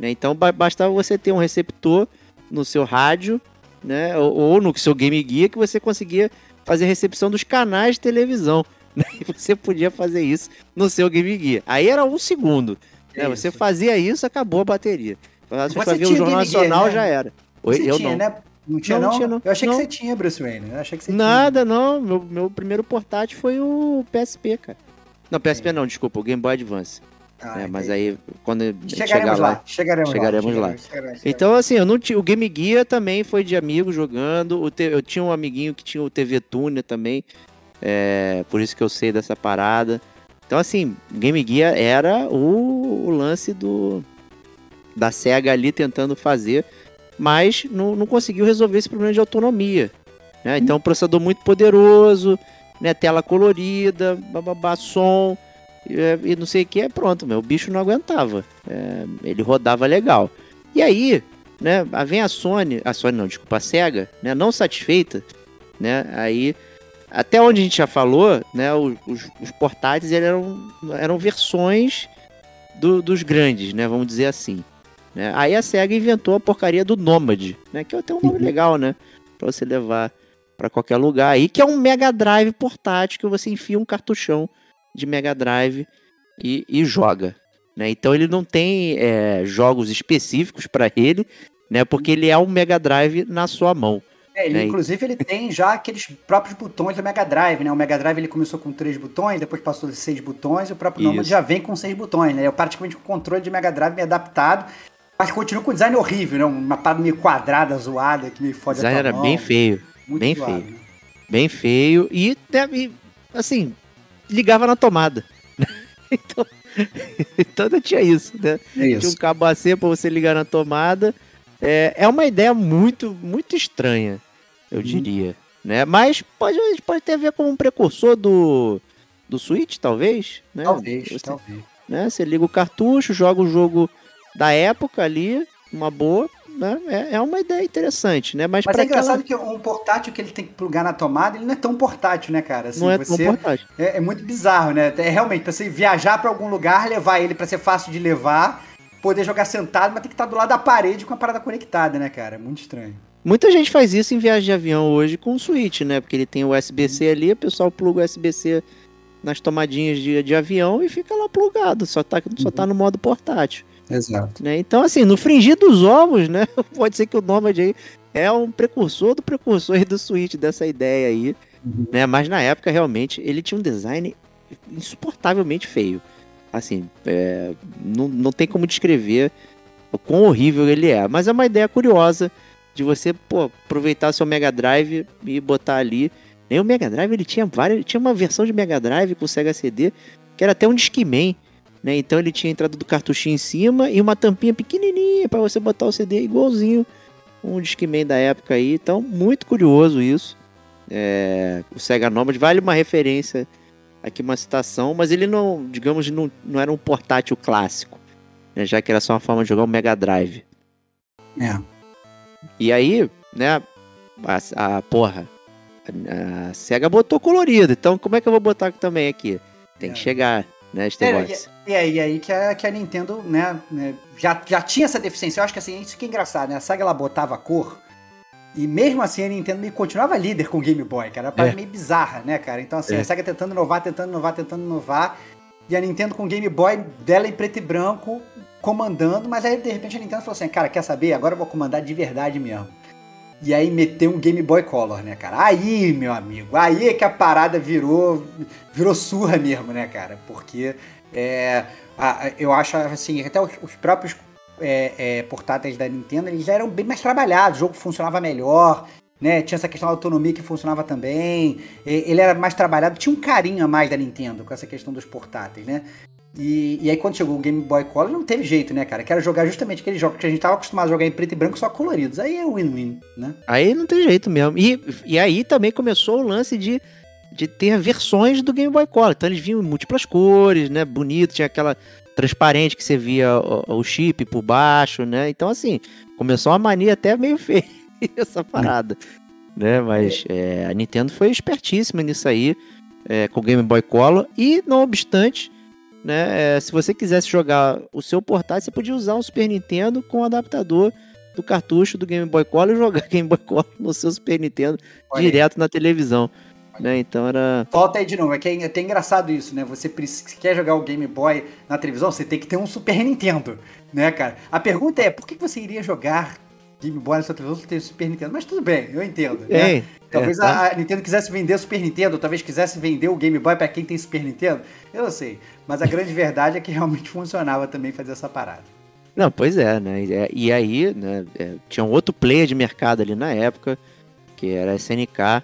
Né? Então ba- bastava você ter um receptor no seu rádio, né? Ou, ou no seu Game Gear que você conseguia fazer recepção dos canais de televisão. [LAUGHS] né? E você podia fazer isso no seu Game Gear. Aí era um segundo. né? Você fazia isso, acabou a bateria. Você, Você ver o Jornal Gear, Nacional né? já era. Você eu tinha, não. né? Não tinha, Não, não? tinha, não. Eu achei Não. que você tinha, Bruce Wayne. Eu achei que você Nada, não. Meu, meu primeiro portátil foi o PSP, cara. Não, PSP não, desculpa, o Game Boy Advance. tinha. Ah, né? Mas aí, quando Chegaremos chegar lá. lá. Chegaremos, chegaremos lá. lá. chegaremos, chegaremos. Então, assim, eu não tinha. O Game Gear também foi de amigo jogando. O te- eu tinha um amiguinho que tinha o TV Tuner também. é, por isso que eu sei dessa parada. Então, assim, Game Gear era o, o lance do da SEGA ali tentando fazer, mas não, não conseguiu resolver esse problema de autonomia. né? Então, um processador muito poderoso, né? tela colorida, bababá, som e, e não sei o que, pronto, meu, o bicho não aguentava. É, ele rodava legal. E aí, né, vem a Sony, a Sony não, desculpa, a SEGA, né, não satisfeita, né, aí, até onde a gente já falou, né, os, os- portáteis eram, eram versões do- dos grandes, né, vamos dizer assim. Né. Aí a SEGA inventou a porcaria do Nomad, né, que é até um nome legal, né, pra você levar pra qualquer lugar aí, que é um Mega Drive portátil que você enfia um cartuchão de Mega Drive e, e joga, né? Então ele não tem é, jogos específicos para ele, né? Porque ele é um Mega Drive na sua mão. É, ele, né, inclusive, ele tem já aqueles próprios botões do Mega Drive, né? O Mega Drive ele começou com três botões, depois passou de seis botões, e o próprio Nomad já vem com seis botões, né? É praticamente um controle de Mega Drive adaptado, mas continua com um design horrível, né? Uma parada meio quadrada, zoada, que meio O foda design era bem feio, Muito bem zoado, feio. né? bem feio e, deve, assim, ligava na tomada. [LAUGHS] então, [LAUGHS] então não tinha isso, né? É Tinha um isso. cabo AC para você ligar na tomada. É, é uma ideia muito, muito estranha, eu Uhum. diria. Né? Mas pode, pode ter a ver com um precursor do, do Switch, talvez. Né? Talvez, Você, talvez. né? você liga o cartucho, joga o jogo da época ali, uma boa. Né? É, é uma ideia interessante, né? Mas, Mas é engraçado aquela... que um portátil que ele tem que plugar na tomada, ele não é tão portátil, né, cara? Assim, não é tão você portátil. é, é muito bizarro, né? É realmente, pra você viajar pra algum lugar, levar ele pra ser fácil de levar, poder jogar sentado, mas tem que estar do lado da parede com a parada conectada, né, cara? É muito estranho. Muita gente faz isso em viagem de avião hoje com o Switch, né? Porque ele tem o USB-C ali, o pessoal pluga o USB-C nas tomadinhas de, de avião e fica lá plugado, só tá, só tá no modo portátil. Exato. né? Então, assim, no fringir dos ovos, né? [LAUGHS] Pode ser que o Nomad aí é um precursor do precursor do Switch, dessa ideia aí, Uhum. né? Mas na época, realmente, ele tinha um design insuportavelmente feio. Assim, é, não, não tem como descrever o quão horrível ele é. Mas é uma ideia curiosa de você, pô, aproveitar seu Mega Drive e botar ali. Nem o Mega Drive, ele tinha várias. Tinha uma versão de Mega Drive com Sega CD que era até um Discman. Né? Então ele tinha entrada do cartuchinho em cima e uma tampinha pequenininha para você botar o CD igualzinho um Discman da época aí, então muito curioso isso. É, o Sega Nomad vale uma referência aqui, uma citação, mas ele não, digamos, não, não era um portátil clássico, né, já que era só uma forma de jogar um Mega Drive. É. E aí, né, a, a porra, a, a SEGA botou colorido, então como é que eu vou botar também aqui? Tem que É. chegar, né, É, negócio. e, aí, que, a, que a Nintendo, né, né, já, já tinha essa deficiência. Eu acho que assim, isso que é engraçado, né? A SEGA ela botava cor. E mesmo assim a Nintendo meio continuava líder com o Game Boy, cara. Era uma É. meio bizarra, né, cara? Então, assim, É. a SEGA tentando inovar, tentando inovar, tentando inovar. E a Nintendo com o Game Boy dela em preto e branco, comandando. Mas aí, de repente, a Nintendo falou assim: cara, quer saber? Agora eu vou comandar de verdade mesmo. E aí meteu um Game Boy Color, né, cara? Aí, meu amigo, aí é que a parada virou virou surra mesmo, né, cara? Porque é, a- eu acho assim, até os, os próprios é, é, portáteis da Nintendo, eles já eram bem mais trabalhados, o jogo funcionava melhor, né? Tinha essa questão da autonomia que funcionava também. Ele era mais trabalhado, tinha um carinho a mais da Nintendo com essa questão dos portáteis, né? E, e aí quando chegou o Game Boy Color, não teve jeito, né, cara? Que era jogar justamente aqueles jogos que a gente tava acostumado a jogar em preto e branco só coloridos. Aí é win-win, né? Aí não tem jeito mesmo. E, e aí também começou o lance de, de ter versões do Game Boy Color. Então eles vinham em múltiplas cores, né? Bonito, tinha aquela transparente que você via o, o chip por baixo, né? Então, assim, começou uma mania até meio [LAUGHS] feia essa parada. Né? Mas é, a Nintendo foi espertíssima nisso aí, é, com o Game Boy Color. E, não obstante, né? é, se você quisesse jogar o seu portátil, você podia usar um Super Nintendo com o adaptador do cartucho do Game Boy Color e jogar [LAUGHS] Game Boy Color no seu Super Nintendo Olha aí. direto na televisão. Né? Então era. Volta aí de novo, é que é até engraçado isso, né? Você quer jogar o Game Boy na televisão, você tem que ter um Super Nintendo, né, cara? A pergunta é, por que você iria jogar Game Boy na sua televisão tem Super Nintendo? Mas tudo bem, eu entendo, né? É, Talvez é, tá? a, Nintendo quisesse vender o Super Nintendo, ou talvez quisesse vender o Game Boy pra quem tem Super Nintendo, eu não sei. Mas a grande verdade é que [LAUGHS] realmente funcionava também fazer essa parada. Não, pois é, né? E, é- aí, né, é, tinha um outro player de mercado ali na época, que era a SNK,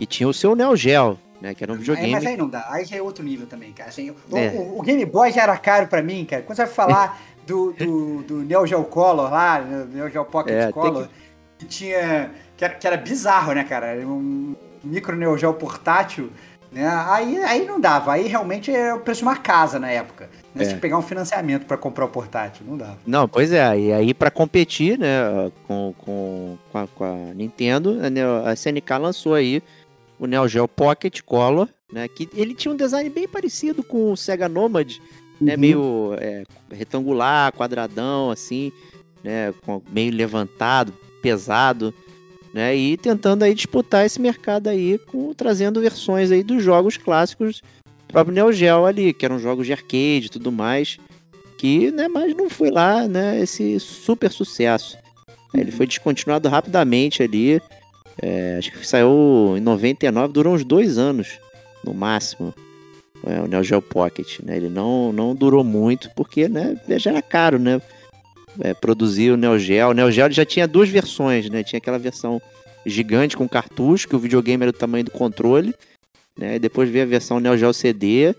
e tinha o seu Neo Geo, né? Que era um Aí, videogame. mas aí não dá, aí já é outro nível também, cara. Assim, o, É. o- o Game Boy já era caro pra mim, cara. Quando você vai falar [LAUGHS] do, do, do Neo Geo Color lá, Neo Geo Pocket É, Color, que... tinha. Que era, que era bizarro, né, cara? Era Um micro Neo Geo portátil, né? Aí, aí não dava. Aí realmente era o preço de uma casa na época. Né? É. tinha que pegar um financiamento pra comprar o portátil. Não dava. Não, pois é, e aí pra competir, né, com, com, com, a, com a Nintendo, a SNK lançou aí o Neo Geo Pocket Color, né, que ele tinha um design bem parecido com o Sega Nomad, né, Uhum. meio é, retangular, quadradão, assim, né, meio levantado, pesado, né, e tentando aí disputar esse mercado aí, com, trazendo versões aí dos jogos clássicos do próprio Neo Geo ali, que eram jogos de arcade e tudo mais, que, né, mas não foi lá, né, esse super sucesso. Ele foi descontinuado rapidamente ali, é, acho que saiu em 99, durou uns dois anos, no máximo, é, o Neo Geo Pocket, né, ele não, não durou muito, porque, né, já era caro, né, é, produzir o Neo Geo. O Neo Geo já tinha duas versões, né, tinha aquela versão gigante com cartucho, que o videogame era do tamanho do controle, né, e depois veio a versão Neo Geo CD,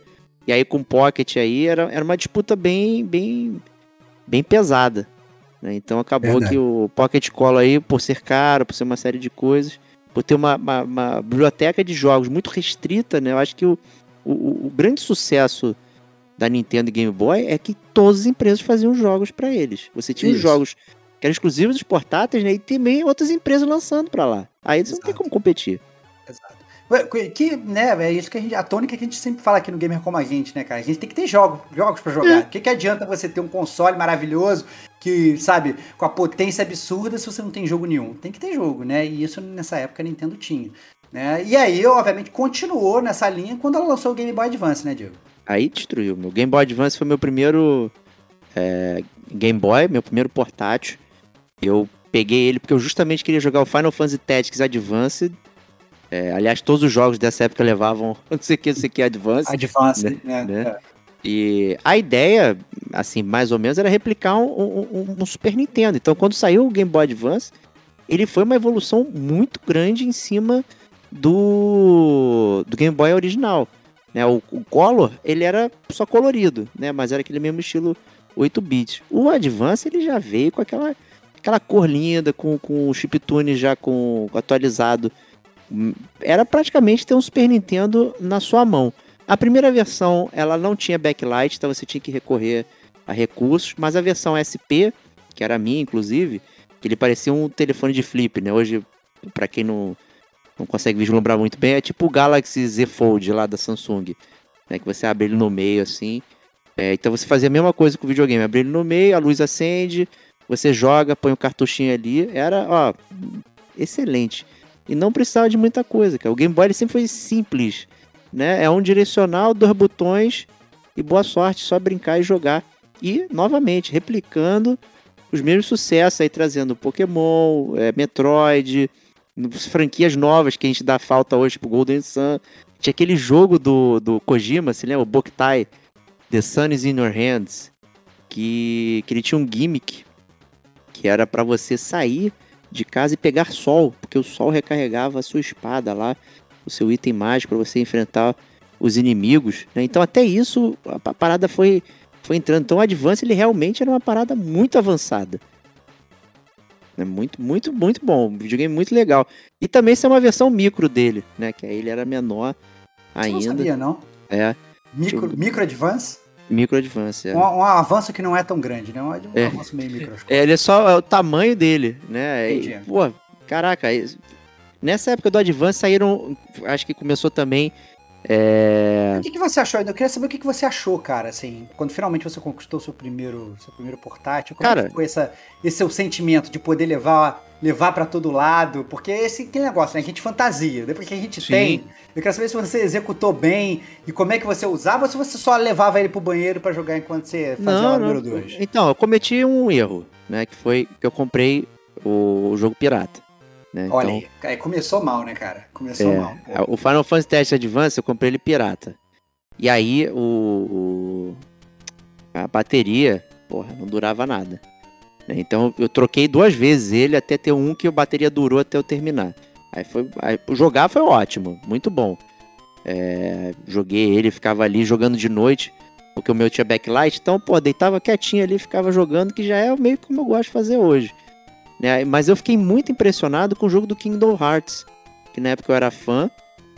e aí com Pocket aí era, era uma disputa bem, bem, bem pesada. né? Então acabou Verdade. que o Pocket Color aí, por ser caro, por ser uma série de coisas, por ter uma, uma- uma biblioteca de jogos muito restrita, né? Eu acho que o, o, o grande sucesso da Nintendo e Game Boy é que todas as empresas faziam jogos para eles. Você tinha os jogos que eram exclusivos dos portáteis, né? E também outras empresas lançando para lá. Aí você não tem como competir. Exato. Que, né, é isso que a, gente, a tônica que a gente sempre fala aqui no Gamer Como a Gente, né, cara? A gente tem que ter jogos, jogos pra jogar. O que, que adianta você ter um console maravilhoso que, sabe, com a potência absurda se você não tem jogo nenhum? Tem que ter jogo, né? E isso nessa época a Nintendo tinha. Né? E aí, obviamente, continuou nessa linha quando ela lançou o Game Boy Advance, né, Diego? Aí destruiu. Meu Game Boy Advance foi meu primeiro é, Game Boy, meu primeiro portátil. Eu peguei ele porque eu justamente queria jogar o Final Fantasy Tactics Advance. É, aliás, todos os jogos dessa época levavam [LAUGHS] não sei o que, não sei o que Advance. Advance, Né, né? né? É. E a ideia, assim, mais ou menos, era replicar um, um- um Super Nintendo. Então, quando saiu o Game Boy Advance, ele foi uma evolução muito grande em cima do, do Game Boy original. Né? O, o Color, ele era só colorido, né? mas era aquele mesmo estilo 8-bit. O Advance, ele já veio com aquela, aquela cor linda, com, com o chiptune já com, atualizado. Era praticamente ter um Super Nintendo na sua mão. A primeira versão, ela não tinha backlight, então você tinha que recorrer a recursos, mas a versão SP, que era a minha, inclusive, que ele parecia um telefone de flip, né? Hoje, para quem não, não consegue vislumbrar muito bem, é tipo o Galaxy Z Fold lá da Samsung, né? Que você abre ele no meio, assim. É, então você fazia a mesma coisa com o videogame, abrir ele no meio, a luz acende, você joga, põe o um cartuchinho ali, era, ó, excelente. E não precisava de muita coisa, cara. O Game Boy sempre foi simples, né? É um direcional, dois botões e boa sorte, só brincar e jogar. E, novamente, replicando os mesmos sucessos aí, trazendo Pokémon, é, Metroid, franquias novas que a gente dá falta hoje, tipo Golden Sun. Tinha aquele jogo do, do Kojima, se lembra? O Boktai, The Sun is in Your Hands, que, que ele tinha um gimmick que era para você sair de casa e pegar sol, porque o sol recarregava a sua espada lá, o seu item mágico para você enfrentar os inimigos. Né? Então até isso a parada foi foi entrando. Então o Advance ele realmente era uma parada muito avançada. É muito, muito, muito bom. Um videogame muito legal. E também isso é uma versão micro dele, né? Que aí ele era menor ainda. Não sabia, não. É. Micro, micro Advance? Micro Advance, é. Um, um avanço que não é tão grande, né? Um, É. avanço meio micro. É, ele é só é o tamanho dele, né? E, Entendi. pô, caraca, nessa época do Advance saíram. Acho que começou também. É, O que, que você achou? Eu queria saber o que, que você achou, cara, assim, quando finalmente você conquistou seu primeiro, seu primeiro portátil. Como é Cara- que foi essa, esse seu sentimento de poder levar, levar para todo lado? Porque esse aquele negócio, né? A gente fantasia. Depois que a gente Sim. tem, eu quero saber se você executou bem e como é que você usava ou se você só levava ele pro banheiro para jogar enquanto você fazia Não, o número 2. Então, eu cometi um erro, né? Que foi que eu comprei o, o jogo pirata. Né? Olha então, aí, começou mal, né, cara? Começou É, mal. o Final Fantasy Test Advance eu comprei ele pirata. E aí o, o- a bateria, porra, não durava nada. né? Então eu troquei duas vezes ele até ter um que a bateria durou até eu terminar. Aí foi, aí, jogar foi ótimo, muito bom. É, joguei ele, ficava ali jogando de noite, porque o meu tinha backlight, então pô, deitava quietinho ali, ficava jogando, que já é meio como eu gosto de fazer hoje. Né? Mas eu fiquei muito impressionado com o jogo do Kingdom Hearts, que na época eu era fã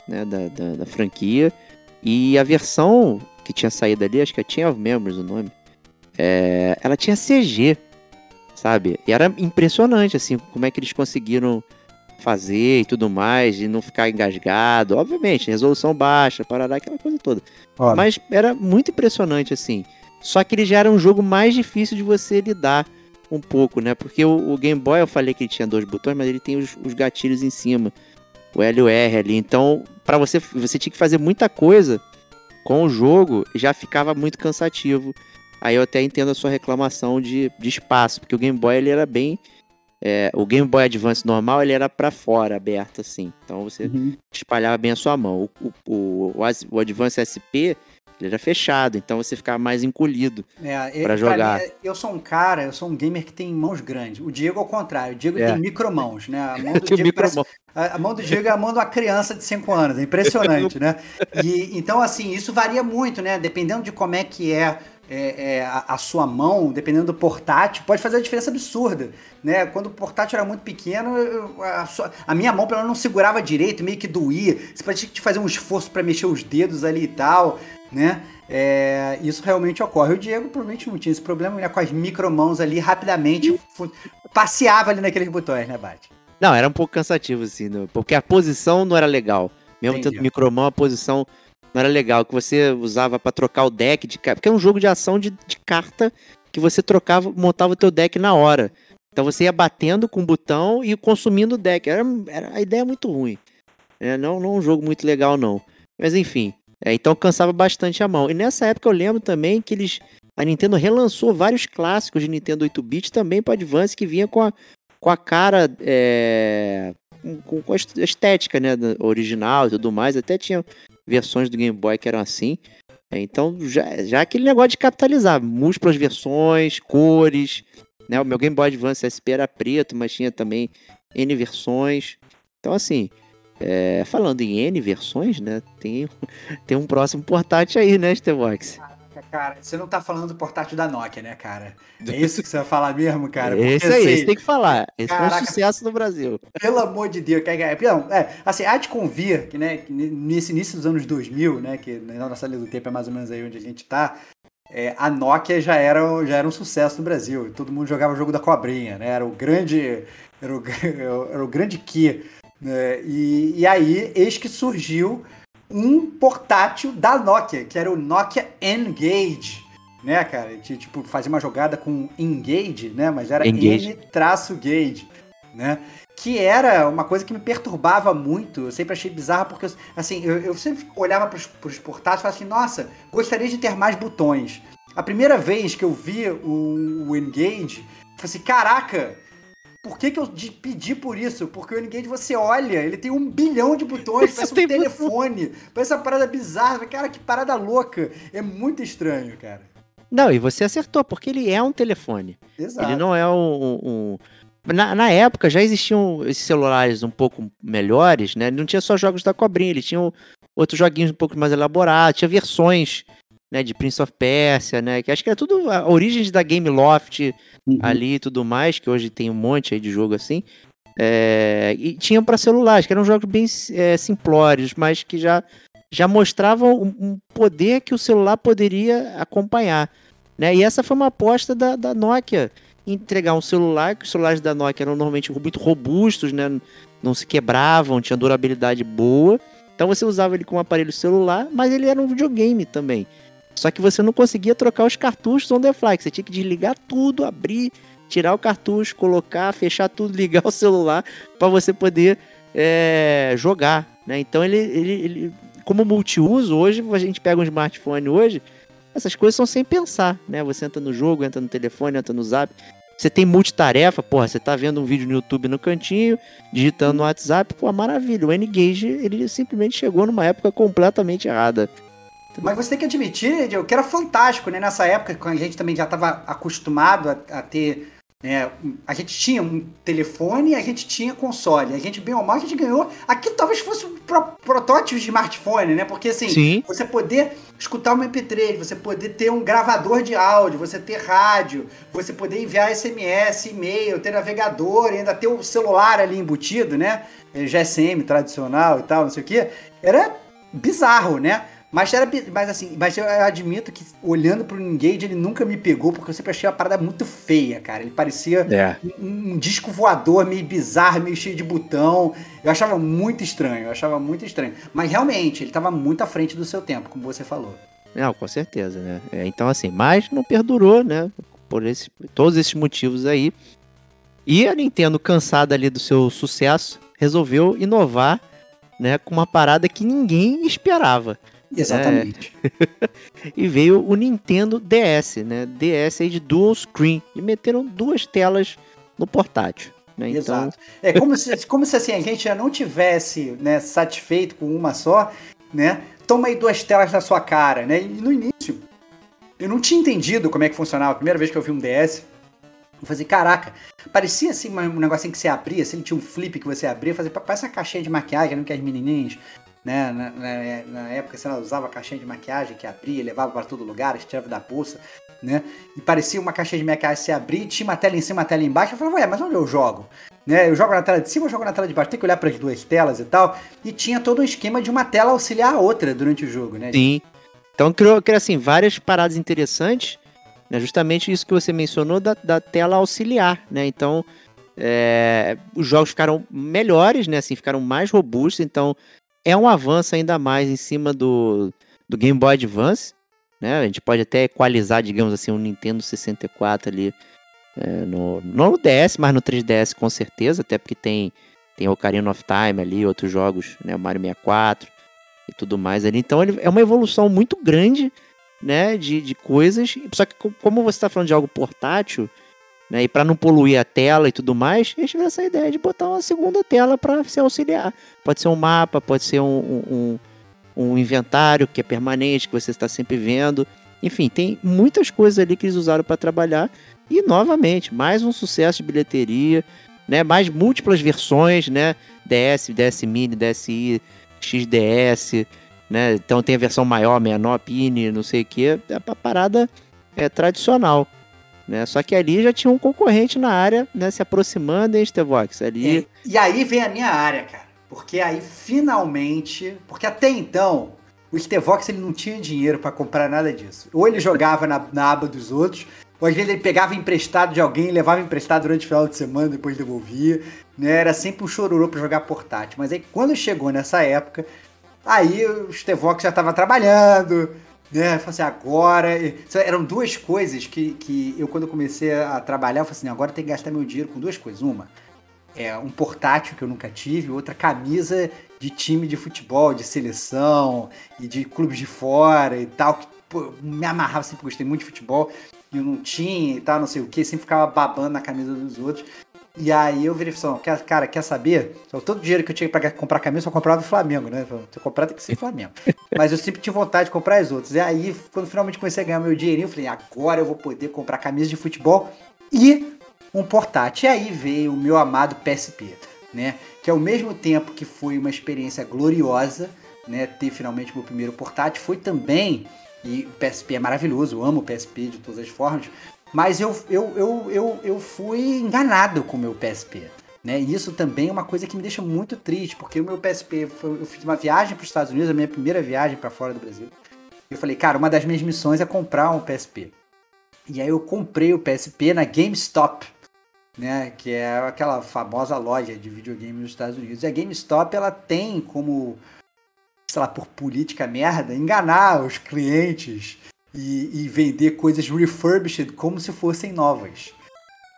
né, da, da, da franquia. E a versão que tinha saído ali, acho que of Memories o nome, é, ela tinha CG, sabe? E era impressionante, assim, como é que eles conseguiram fazer e tudo mais, e não ficar engasgado. Obviamente, resolução baixa, parará, aquela coisa toda. Óbvio. Mas era muito impressionante, assim. Só que ele já era um jogo mais difícil de você lidar um pouco, né? Porque o, o Game Boy, eu falei que ele tinha dois botões, mas ele tem os, os gatilhos em cima. O L e o R ali. Então, para você, você tinha que fazer muita coisa com o jogo, já ficava muito cansativo. Aí eu até entendo a sua reclamação de, de espaço, porque o Game Boy ele era bem. é, o Game Boy Advance normal ele era para fora, aberto assim. Então você Uhum. espalhava bem a sua mão. O, o, o, o Advance SP ele era fechado, então você ficava mais encolhido. É, Pra e- jogar. mim, eu sou um cara, eu sou um gamer que tem mãos grandes. O Diego, ao contrário, o Diego É. tem micromãos, né? A [LAUGHS] mão do Diego parece- a, a mão do Diego é a mão de uma criança de 5 anos, é impressionante, [LAUGHS] né? E, então, assim, isso varia muito, né? Dependendo de como é que é, é, é, a, a sua mão, dependendo do portátil, pode fazer uma diferença absurda, né? Quando o portátil era muito pequeno, eu- a, sua- a minha mão, pelo menos, não segurava direito, meio que doía. Você tinha que fazer um esforço para mexer os dedos ali e tal, né? É, isso realmente ocorre. O Diego provavelmente não tinha esse problema, né? Com as micromãos ali, rapidamente passeava ali naqueles botões, né, Bate? Não, era um pouco cansativo, assim, porque a posição não era legal. Mesmo Entendi. tendo micromão, a posição não era legal. Que você usava pra trocar o deck de carta. Porque é um jogo de ação de, de carta que você trocava, montava o teu deck na hora. Então você ia batendo com o botão e consumindo o deck. Era, era a ideia é muito ruim. É, não, não um jogo muito legal, não. Mas enfim. é, então cansava bastante a mão. E nessa época eu lembro também que eles. A Nintendo relançou vários clássicos de Nintendo 8-bit também para Advance que vinha com a, com a cara. é, com, com a est- estética né, original e tudo mais. Até tinha versões do Game Boy que eram assim. É, Então, já, já aquele negócio de capitalizar, múltiplas versões, cores. Né? O meu Game Boy Advance SP era preto, mas tinha também N versões. Então, assim, é, falando em N versões, né? Tem, [LAUGHS] tem um próximo portátil aí, né, Stevox? Cara, você não tá falando do portátil da Nokia, né, cara? É [LAUGHS] isso que você vai falar mesmo, cara? esse aí, esse tem que falar. Esse caraca, foi um sucesso no Brasil. Pelo amor de Deus, cara. Não, é, assim, há de convir que, né, que nesse início dos anos 2000, né, que na nossa linha do tempo é mais ou menos aí onde a gente tá, é, a Nokia já era, já era um sucesso no Brasil. Todo mundo jogava o jogo da cobrinha, né? Era o grande, era o, [LAUGHS] era o grande que. Né? E, e aí, eis que surgiu um portátil da Nokia, que era o Nokia N-Gage, né, cara? De, tipo, fazia uma jogada com Engage, né? Mas era N-Gage, né? Que era uma coisa que me perturbava muito. Eu sempre achei bizarro, porque, assim, eu, eu sempre olhava para os portáteis e falava assim, nossa, gostaria de ter mais botões. A primeira vez que eu vi o, o Engage, eu falei assim, caraca, por que, que eu pedi por isso? Porque o N-Gage você olha, ele tem um bilhão de botões, [LAUGHS] parece um telefone, parece uma parada bizarra. Cara, que parada louca. É muito estranho, cara. Não, e você acertou, porque ele é um telefone. Exato. Ele não é um. um... Na, na, época já existiam esses celulares um pouco melhores, né? Não tinha só jogos da cobrinha, ele tinha outros joguinhos um pouco mais elaborados, tinha versões né, de Prince of Persia, né? Que acho que era tudo a origem da Game Loft uhum. ali e tudo mais, que hoje tem um monte aí de jogo assim. É, e tinha para celulares, que eram jogos bem é, simplórios, mas que já, já mostravam um, um, poder que o celular poderia acompanhar. Né? E essa foi uma aposta da, da Nokia entregar um celular, que os celulares da Nokia eram normalmente muito robustos, né? não se quebravam, tinha durabilidade boa. Então você usava ele como aparelho celular, mas ele era um videogame também. Só que você não conseguia trocar os cartuchos on the fly, você tinha que desligar tudo, abrir, tirar o cartucho, colocar, fechar tudo, [LAUGHS] ligar o celular para você poder é, jogar, né? Então ele, ele, ele, como multiuso, hoje a gente pega um smartphone hoje, essas coisas são sem pensar, né? Você entra no jogo, entra no telefone, entra no zap. Você tem multitarefa, porra, você tá vendo um vídeo no YouTube no cantinho, digitando no WhatsApp, pô, maravilha. O N-Gage, ele simplesmente chegou numa época completamente errada. Mas você tem que admitir, Diego, que era fantástico, né? Nessa época, quando a gente também já estava acostumado a, a ter. Né, a gente tinha um telefone e a gente tinha console. A gente, bem ou mal, a gente ganhou. Aquilo talvez fosse um pro, protótipo de smartphone, né? Porque assim, Sim. você poder escutar um MP3, você poder ter um gravador de áudio, você ter rádio, você poder enviar SMS, e-mail, ter navegador e ainda ter o celular ali embutido, né? GSM tradicional e tal, não sei o quê. Era bizarro, né? Mas era. Mas assim, mas eu admito que olhando pro Engage, ele nunca me pegou, porque eu sempre achei a parada muito feia, cara. Ele parecia é. um, um, disco voador meio bizarro, meio cheio de botão. Eu achava muito estranho, eu achava muito estranho. Mas realmente, ele tava muito à frente do seu tempo, como você falou. Não, com certeza, né? É, então, assim, mas não perdurou, né? Por esse, todos esses motivos aí. E a Nintendo, cansada ali do seu sucesso, resolveu inovar né, com uma parada que ninguém esperava. Exatamente. É. [LAUGHS] e veio o Nintendo DS, né? DS aí de dual screen. E meteram duas telas no portátil. Né? Então... Exato. É como se, como se assim, a gente já não tivesse né, satisfeito com uma só, né? Toma aí duas telas na sua cara, né? E no início, eu não tinha entendido como é que funcionava. A primeira vez que eu vi um DS, eu falei, caraca, parecia assim um negocinho que você abria, assim, tinha um flip que você abria, fazia, parece uma caixinha de maquiagem, não que as menininhas né? Na, na, na época você usava caixinha de maquiagem que abria, levava para todo lugar, tirava da bolsa, né? E parecia uma caixinha de maquiagem se abrir, tinha uma tela em cima, uma tela embaixo. Eu falei, ué, mas onde eu jogo? Né? Eu jogo na tela de cima, eu jogo na tela de baixo, tem que olhar para as duas telas e tal. E tinha todo um esquema de uma tela auxiliar a outra durante o jogo, né? Sim. Então criou, criou assim, várias paradas interessantes, né? Justamente isso que você mencionou da, da tela auxiliar, né? Então. É, os jogos ficaram melhores, né? Assim, ficaram mais robustos. Então, é um avanço ainda mais em cima do, do Game Boy Advance. Né? A gente pode até equalizar, digamos assim, um Nintendo 64 ali é, no, não no DS, mas no 3DS com certeza, até porque tem, tem Ocarina of Time ali, outros jogos, né? O Mario 64 e tudo mais ali. Então ele é uma evolução muito grande, né? De, de coisas. Só que como você está falando de algo portátil, né? E para não poluir a tela e tudo mais, eles tiveram essa ideia de botar uma segunda tela para se auxiliar. Pode ser um mapa, pode ser um, um, um inventário que é permanente, que você está sempre vendo. Enfim, tem muitas coisas ali que eles usaram para trabalhar. E novamente, mais um sucesso de bilheteria, né? Mais múltiplas versões, né? DS, DS Mini, DSi, XDS, né? Então tem a versão maior, menor, pine, não sei o que. A parada é tradicional. Né? Só que ali já tinha um concorrente na área, né? Se aproximando, hein, Stevox? Ali... É, e aí vem a minha área, cara. Porque aí finalmente. Porque até então, o Stevox ele não tinha dinheiro para comprar nada disso. Ou ele jogava na, na aba dos outros, ou às vezes ele pegava emprestado de alguém, levava emprestado durante o final de semana, depois devolvia. Né? Era sempre um chororô para jogar portátil. Mas aí quando chegou nessa época, aí o Stevox já estava trabalhando, né? Falei assim, agora. Eram duas coisas que, que eu, quando comecei a trabalhar, eu falei assim, agora tem que gastar meu dinheiro com duas coisas. Uma, é um portátil que eu nunca tive, outra camisa de time de futebol, de seleção e de clubes de fora e tal, que pô, me amarrava, sempre gostei muito de futebol, e eu não tinha e tal, não sei o que, sempre ficava babando na camisa dos outros. E aí eu virei e falei, cara, quer saber? Só todo o dinheiro que eu tinha pra comprar camisa, eu só comprava do Flamengo, né? Se eu comprar tem que ser Flamengo. [LAUGHS] Mas eu sempre tinha vontade de comprar as outras. E aí, quando finalmente comecei a ganhar meu dinheirinho, eu falei, agora eu vou poder comprar camisa de futebol e um portátil. E aí veio o meu amado PSP, né? Que ao mesmo tempo que foi uma experiência gloriosa, né? Ter finalmente meu primeiro portátil, foi também, e o PSP é maravilhoso, eu amo o PSP de todas as formas, mas eu, eu, eu, eu, eu fui enganado com o meu PSP. Né? Isso também é uma coisa que me deixa muito triste, porque o meu PSP, foi, eu fiz uma viagem para os Estados Unidos, a minha primeira viagem para fora do Brasil. Eu falei, cara, uma das minhas missões é comprar um PSP. E aí eu comprei o PSP na GameStop, né, que é aquela famosa loja de videogame nos Estados Unidos. E a GameStop ela tem como, sei lá, por política merda, enganar os clientes e, e vender coisas refurbished como se fossem novas.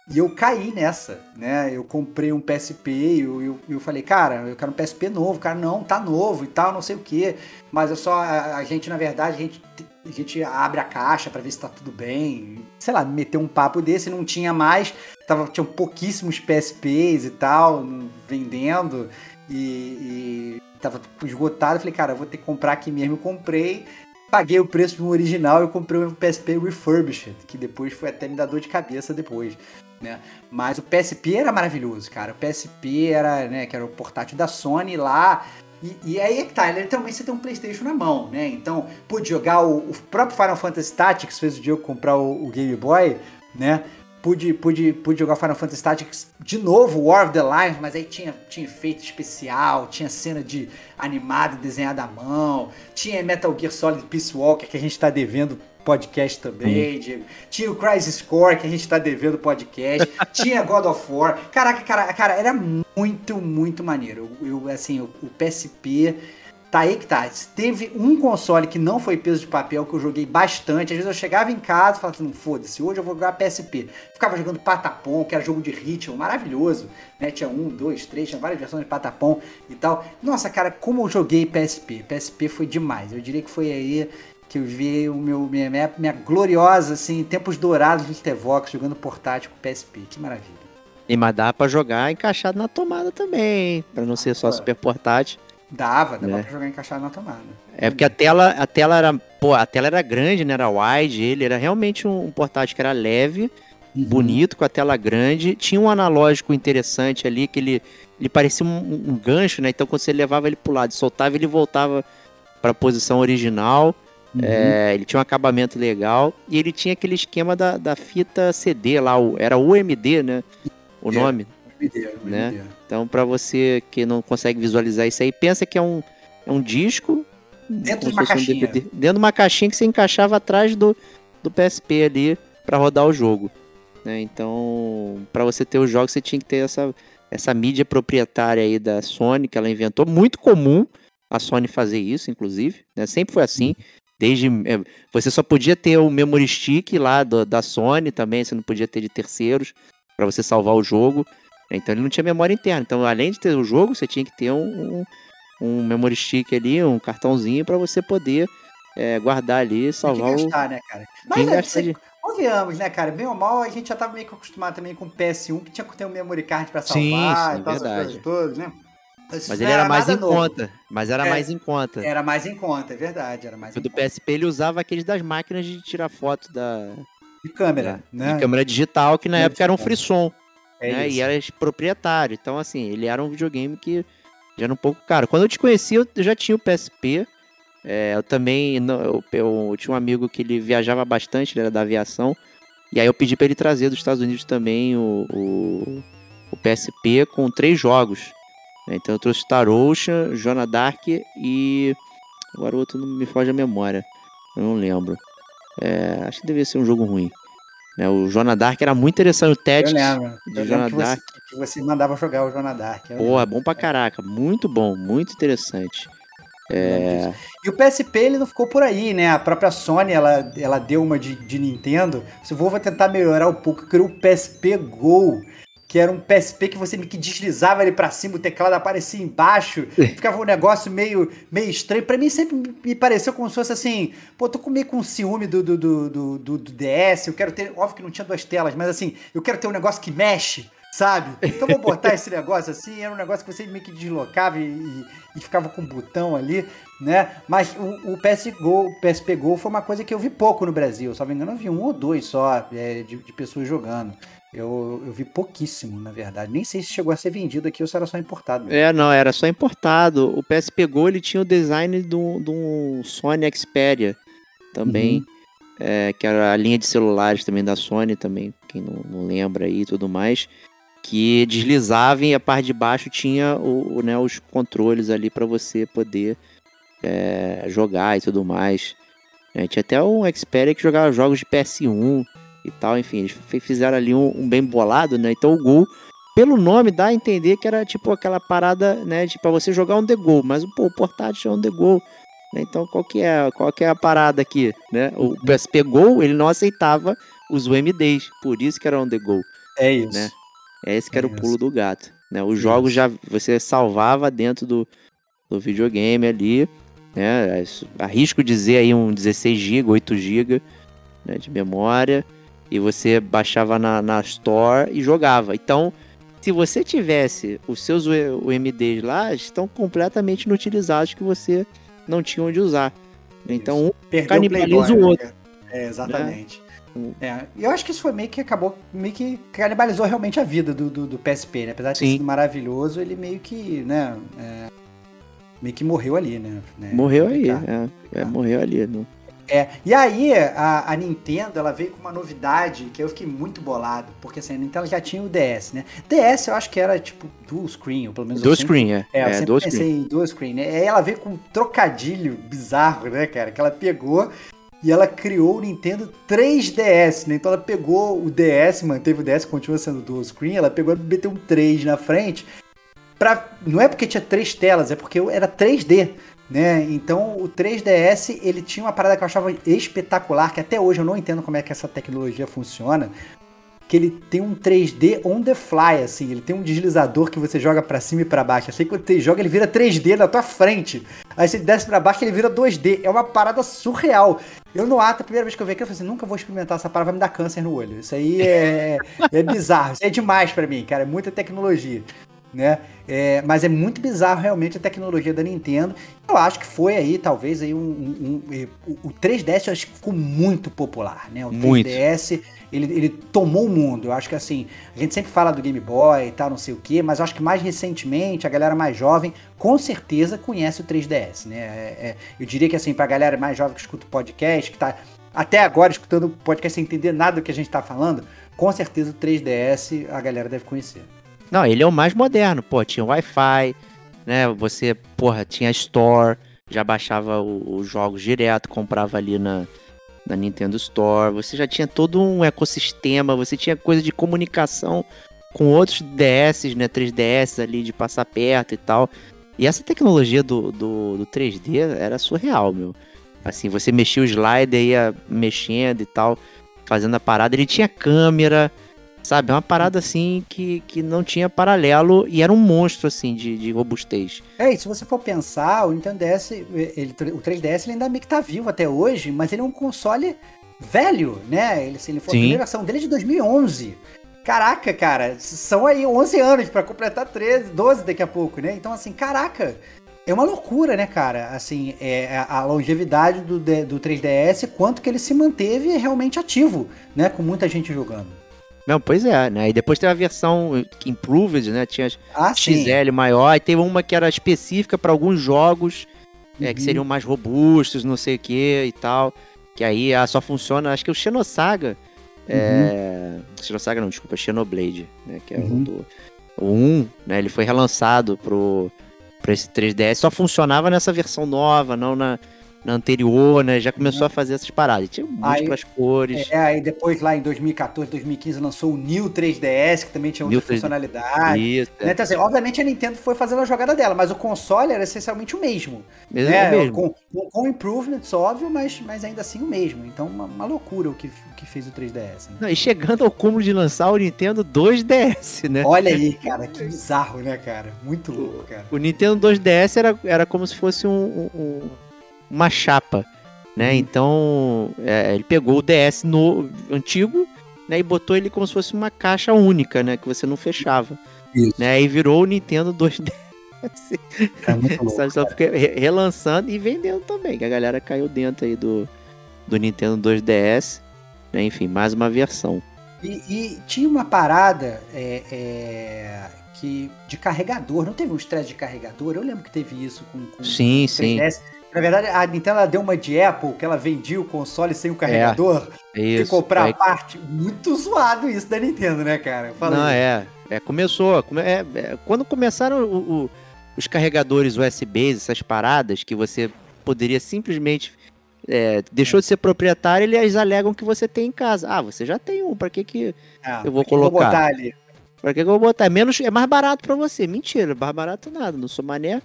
E eu caí nessa, né? Eu comprei um PSP e eu, eu, eu, falei, cara, eu quero um PSP novo. Cara, não, tá novo e tal, não sei o que. Mas eu só, a, a, gente, na verdade, a gente, a gente abre a caixa para ver se tá tudo bem. Sei lá, meteu um papo desse, não tinha mais. Tava, tinham pouquíssimos PSPs e tal, vendendo. E, e tava esgotado. Falei, cara, eu vou ter que comprar aqui mesmo. Eu comprei paguei o preço do original e comprei um PSP refurbished, que depois foi até me dar dor de cabeça depois, né? Mas o PSP era maravilhoso, cara. O PSP era, né, que era o portátil da Sony lá. E, e aí é que tá, literalmente você tem um Playstation na mão, né? Então, pude jogar o, o próprio Final Fantasy Tactics, fez o Diego comprar o, o Game Boy, né? Pude, pude, pude jogar Final Fantasy Tactics de novo, War of the Lions, mas aí tinha, tinha efeito especial, tinha cena de animada desenhada à mão, tinha Metal Gear Solid Peace Walker, que a gente tá devendo podcast também, Diego. Tinha o Crisis Core, que a gente tá devendo podcast. [LAUGHS] tinha God of War. Caraca, cara, cara, era muito, muito maneiro. Eu, eu assim, o, o PSP Tá aí que tá. Teve um console que não foi peso de papel, que eu joguei bastante. Às vezes eu chegava em casa e falava assim, foda-se, hoje eu vou jogar PSP. Ficava jogando Patapom, que era jogo de ritmo, maravilhoso. Né? Tinha um, dois, três, tinha várias versões de Patapom e tal. Nossa, cara, como eu joguei PSP. PSP foi demais. Eu diria que foi aí que eu vi o meu, minha, minha, minha gloriosa, assim, tempos dourados do Tevox jogando portátil com PSP. Que maravilha. E mas dá pra jogar encaixado na tomada também, para não ser só super portátil. Dava, dava é. pra jogar encaixado na tomada. É porque a tela, a tela era, pô, a tela era grande, né? Era wide, ele era realmente um, portátil que era leve, uhum. bonito, com a tela grande. Tinha um analógico interessante ali, que ele, ele parecia um, um gancho, né? Então quando você levava ele pro lado e soltava, ele voltava para a posição original. Uhum. É, ele tinha um acabamento legal. E ele tinha aquele esquema da, da fita CD lá, o, era UMD, né? O é. nome. UMD. Né? Então, para você que não consegue visualizar isso aí, pensa que é um, é um disco. Dentro de uma caixinha. Um dentro de uma caixinha que você encaixava atrás do, do PSP ali para rodar o jogo. Né? Então, para você ter os jogos, você tinha que ter essa, essa mídia proprietária aí da Sony, que ela inventou. Muito comum a Sony fazer isso, inclusive. Né? Sempre foi assim. Desde. É, você só podia ter o memory stick lá do, da Sony também, você não podia ter de terceiros para você salvar o jogo. Então ele não tinha memória interna. Então, além de ter o jogo, você tinha que ter um, um, um memory stick ali, um cartãozinho para você poder é, guardar ali, salvar gastar, o. né, cara? Mas é, você... de... convenhamos, né, cara? Bem ou mal, a gente já tava meio que acostumado também com o PS1, que tinha que ter um memory card para salvar sim, sim, e tal, verdade. essas coisas todas, né? Isso mas ele era, era mais em novo. conta. Mas era é, mais em conta. Era mais em conta, é verdade. Era mais o do conta. PSP ele usava aqueles das máquinas de tirar foto da. De câmera, né? De câmera digital, que na época era um frisson. É né? E era proprietário. Então, assim, ele era um videogame que já era um pouco caro. Quando eu te conheci, eu já tinha o PSP. É, eu também, não, eu, eu tinha um amigo que ele viajava bastante, ele era da aviação, e aí eu pedi para ele trazer dos Estados Unidos também o, o, o PSP com três jogos. né? Então eu trouxe Star Ocean, Jonah Dark e. Agora o outro não me foge a memória. Eu não lembro. É, acho que devia ser um jogo ruim. Né, o Jonah Dark era muito interessante. O Eu Tactics lembro. de Eu lembro que você, que você mandava jogar o Jonah Dark. eu Porra, bom pra caraca. Muito bom, muito interessante. É, E o PSP ele não ficou por aí, né? A própria Sony ela, ela deu uma de, de Nintendo. Se eu vou vou tentar melhorar um pouco, criou o PSP Go, que era um PSP que você meio que deslizava ele pra cima, o teclado aparecia embaixo, ficava um negócio meio, meio estranho. Pra mim sempre me- pareceu como se fosse assim, pô, tô com- meio com ciúme do, do, do, do, do- DS, eu quero ter, óbvio que não tinha duas telas, mas assim, eu quero ter um negócio que mexe. Sabe? Então vou botar esse negócio assim, era um negócio que você meio que deslocava e, e- e ficava com um botão ali, né? Mas o, o PS Go, o PSP Go foi uma coisa que eu vi pouco no Brasil. Se não me engano, eu vi um ou dois só é, de, de pessoas jogando. Eu, eu vi pouquíssimo, na verdade. Nem sei se chegou a ser vendido aqui ou se era só importado. mesmo. é, não, era só importado. O PSP Go ele tinha o design de um Sony Xperia também. é, que era a linha de celulares também da Sony também, quem não, não lembra aí e tudo mais. Que deslizava e a parte de baixo tinha o, o, né, os controles ali para você poder é, jogar e tudo mais. É, tinha até um Xperia que jogava jogos de PS1 e tal, enfim, eles fizeram ali um, um bem bolado, né? Então o Gol, pelo nome, dá a entender que era tipo aquela parada, né, de pra você jogar um The Gol, mas pô, o portátil é um The Gol. né? Então qual que é, qual que é a parada aqui, né? O PSP Go, ele não aceitava os UMDs, por isso que era um The Gol. É isso. né? É esse que era o Isso. pulo do gato. Né? Os jogos já você salvava dentro do, do videogame ali. Né? Arrisco dizer aí um 16 GB, 8 GB né, de memória. E você baixava na, na Store e jogava. Então, se você tivesse os seus UMDs lá, estão completamente inutilizados que você não tinha onde usar. Então, um Perdeu canibaliza Playboy, o né? outro. É, exatamente. Hum. É, e eu acho que isso foi meio que acabou, meio que canibalizou realmente a vida do, do, do PSP, né? Apesar de ter Sim. sido maravilhoso, ele meio que, né? é, meio que morreu ali, né? né? morreu aí. É, é, morreu ali. Não. É, e aí a, a Nintendo ela veio com uma novidade que eu fiquei muito bolado, porque assim, a Nintendo já tinha o DS, né? DS eu acho que era tipo dual screen, ou pelo menos Do sempre- screen, é. É, eu É, sempre dual pensei screen. em dual screen, né? Aí ela veio com um trocadilho bizarro, né, cara? Que ela pegou e ela criou o Nintendo 3DS, né? Então ela pegou o DS, manteve o DS, continua sendo dual screen, ela pegou e meteu um 3 na frente. Pra, não é porque tinha três telas, é porque era 3D, né? Então o 3DS ele tinha uma parada que eu achava espetacular, que até hoje eu não entendo como é que essa tecnologia funciona. Que ele tem um 3D on the fly, assim, ele tem um deslizador que você joga pra cima e pra baixo. Assim, quando você joga, ele vira 3D na tua frente. Aí você desce pra baixo, ele vira 2D. É uma parada surreal. Eu no ato, a primeira vez que eu vi aquilo, eu falei assim, nunca vou experimentar essa parada, vai me dar câncer no olho. Isso aí é, é bizarro, isso é demais pra mim, cara, é muita tecnologia né? É, mas é muito bizarro realmente a tecnologia da Nintendo. Eu acho que foi aí, talvez, aí um, um- um- o, o 3DS eu acho que ficou muito popular, né? O Muito. 3DS, ele, ele tomou o mundo. Eu acho que assim, a gente sempre fala do Game Boy e tal, não sei o quê, mas eu acho que mais recentemente, a galera mais jovem, com certeza conhece o 3DS, né? É- é, eu diria que assim, pra galera mais jovem que escuta o podcast, que tá até agora escutando o podcast sem entender nada do que a gente tá falando, com certeza o 3DS a galera deve conhecer. Não, ele é o mais moderno, pô, tinha Wi-Fi, né? Você, porra, tinha Store, já baixava os jogos direto, comprava ali na, na Nintendo Store. Você já tinha todo um ecossistema, você tinha coisa de comunicação com outros DS, né? 3DS ali de passar perto e tal. E essa tecnologia do, do, do 3D era surreal, meu. Assim, você mexia o slider, ia mexendo e tal, fazendo a parada. Ele tinha câmera, sabe? É uma parada assim que, que não tinha paralelo e era um monstro, assim, de, de robustez. É, e se você for pensar, o Nintendo DS, ele, o 3DS ele ainda meio que tá vivo até hoje, mas ele é um console velho, né? Ele, assim, ele foi, a Sim. primeira versão dele é de 2011. Caraca, cara, são aí 11 anos pra completar 13, 12 daqui a pouco, né? Então, assim, caraca, é uma loucura, né, cara? Assim, é a a longevidade do, do 3DS, quanto que ele se manteve realmente ativo, né? Com muita gente jogando. Não, pois é, né? E depois teve a versão que Improved, né? Tinha Ah, sim. XL maior, e teve uma que era específica para alguns jogos é, que Uhum. seriam mais robustos, não sei o que e tal. Que aí ah, só funciona, acho que o Xenosaga. É... Xenosaga não, desculpa, Xenoblade, né? Que é Uhum. o do. O 1, né? Ele foi relançado pro, pra esse 3DS. Só funcionava nessa versão nova, não na, na anterior, né? Já começou a fazer essas paradas. Tinha múltiplas cores. É, aí depois lá em 2014, 2015 lançou o New 3DS, que também tinha outra New 3DS. funcionalidade. Isso, Né? Então, assim, obviamente a Nintendo foi fazendo a jogada dela, mas o console era essencialmente o mesmo. é, né? é mesmo. Com, com, improvements, óbvio, mas, mas ainda assim o mesmo. Então, uma, uma loucura o que, o que fez o 3DS. né? Não, e chegando ao cúmulo de lançar o Nintendo 2DS, né? Olha aí, cara, que bizarro, né, cara? Muito louco, cara. O Nintendo 2DS era, era como se fosse um- um- uma chapa, né? Uhum. Então, é, ele pegou o DS no, antigo, né? E botou ele como se fosse uma caixa única, né? Que você não fechava. Isso. Né? E virou o Nintendo 2DS. É muito [LAUGHS] louco. Sabe, só porque re- relançando e vendendo também, que a galera caiu dentro aí do, do Nintendo 2DS. Né? Enfim, mais uma versão. E, e tinha uma parada é, é, que de carregador, não teve um estresse de carregador? Eu lembro que teve isso com, com Sim, o sim. 3DS. Na verdade, a Nintendo ela deu uma de Apple, que ela vendia o console sem o carregador, É e isso. comprar Aí- a parte. Muito zoado isso da Nintendo, né, cara? Fala Não, aí. é. é começou. come- é, é, quando começaram o- o- os carregadores USBs, essas paradas, que você poderia simplesmente. é, deixou de ser proprietário, eles alegam que você tem em casa. Ah, você já tem um, pra que que, Ah, eu vou aqui, vou colocar. botar ali. pra que que eu vou botar? É, menos, é mais barato pra você. Mentira, mais barato nada, não sou mané.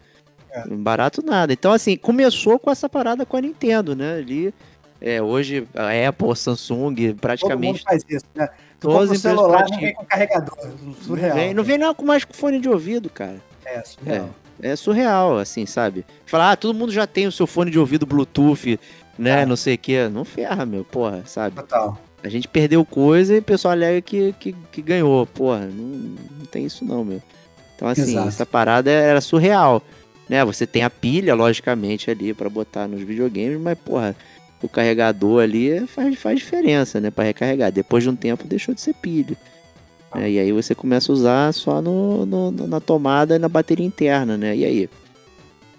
É. Barato nada. Então, assim, começou com essa parada com a Nintendo, né? Ali, é, hoje, a Apple, Samsung, Todo mundo praticamente faz isso, né? Tu compra o celular, não vem com carregador. não Surreal. vem, não vem não com mais com fone de ouvido, cara. É, surreal. É surreal, assim, sabe? Falar, ah, todo mundo já tem o seu fone de ouvido Bluetooth, né? É. Não sei o quê. Não ferra, meu, porra, sabe? Total. A gente perdeu coisa e o pessoal alega que, que, que ganhou. Porra, não, não tem isso não, meu. Então, assim, Exato. essa parada era surreal. Né? Você tem a pilha, logicamente, ali pra botar nos videogames, mas, porra, o carregador ali faz, faz diferença, né? Pra recarregar. Depois de um tempo deixou de ser pilha. né? E aí você começa a usar só no, no- na tomada e na bateria interna, né? E aí?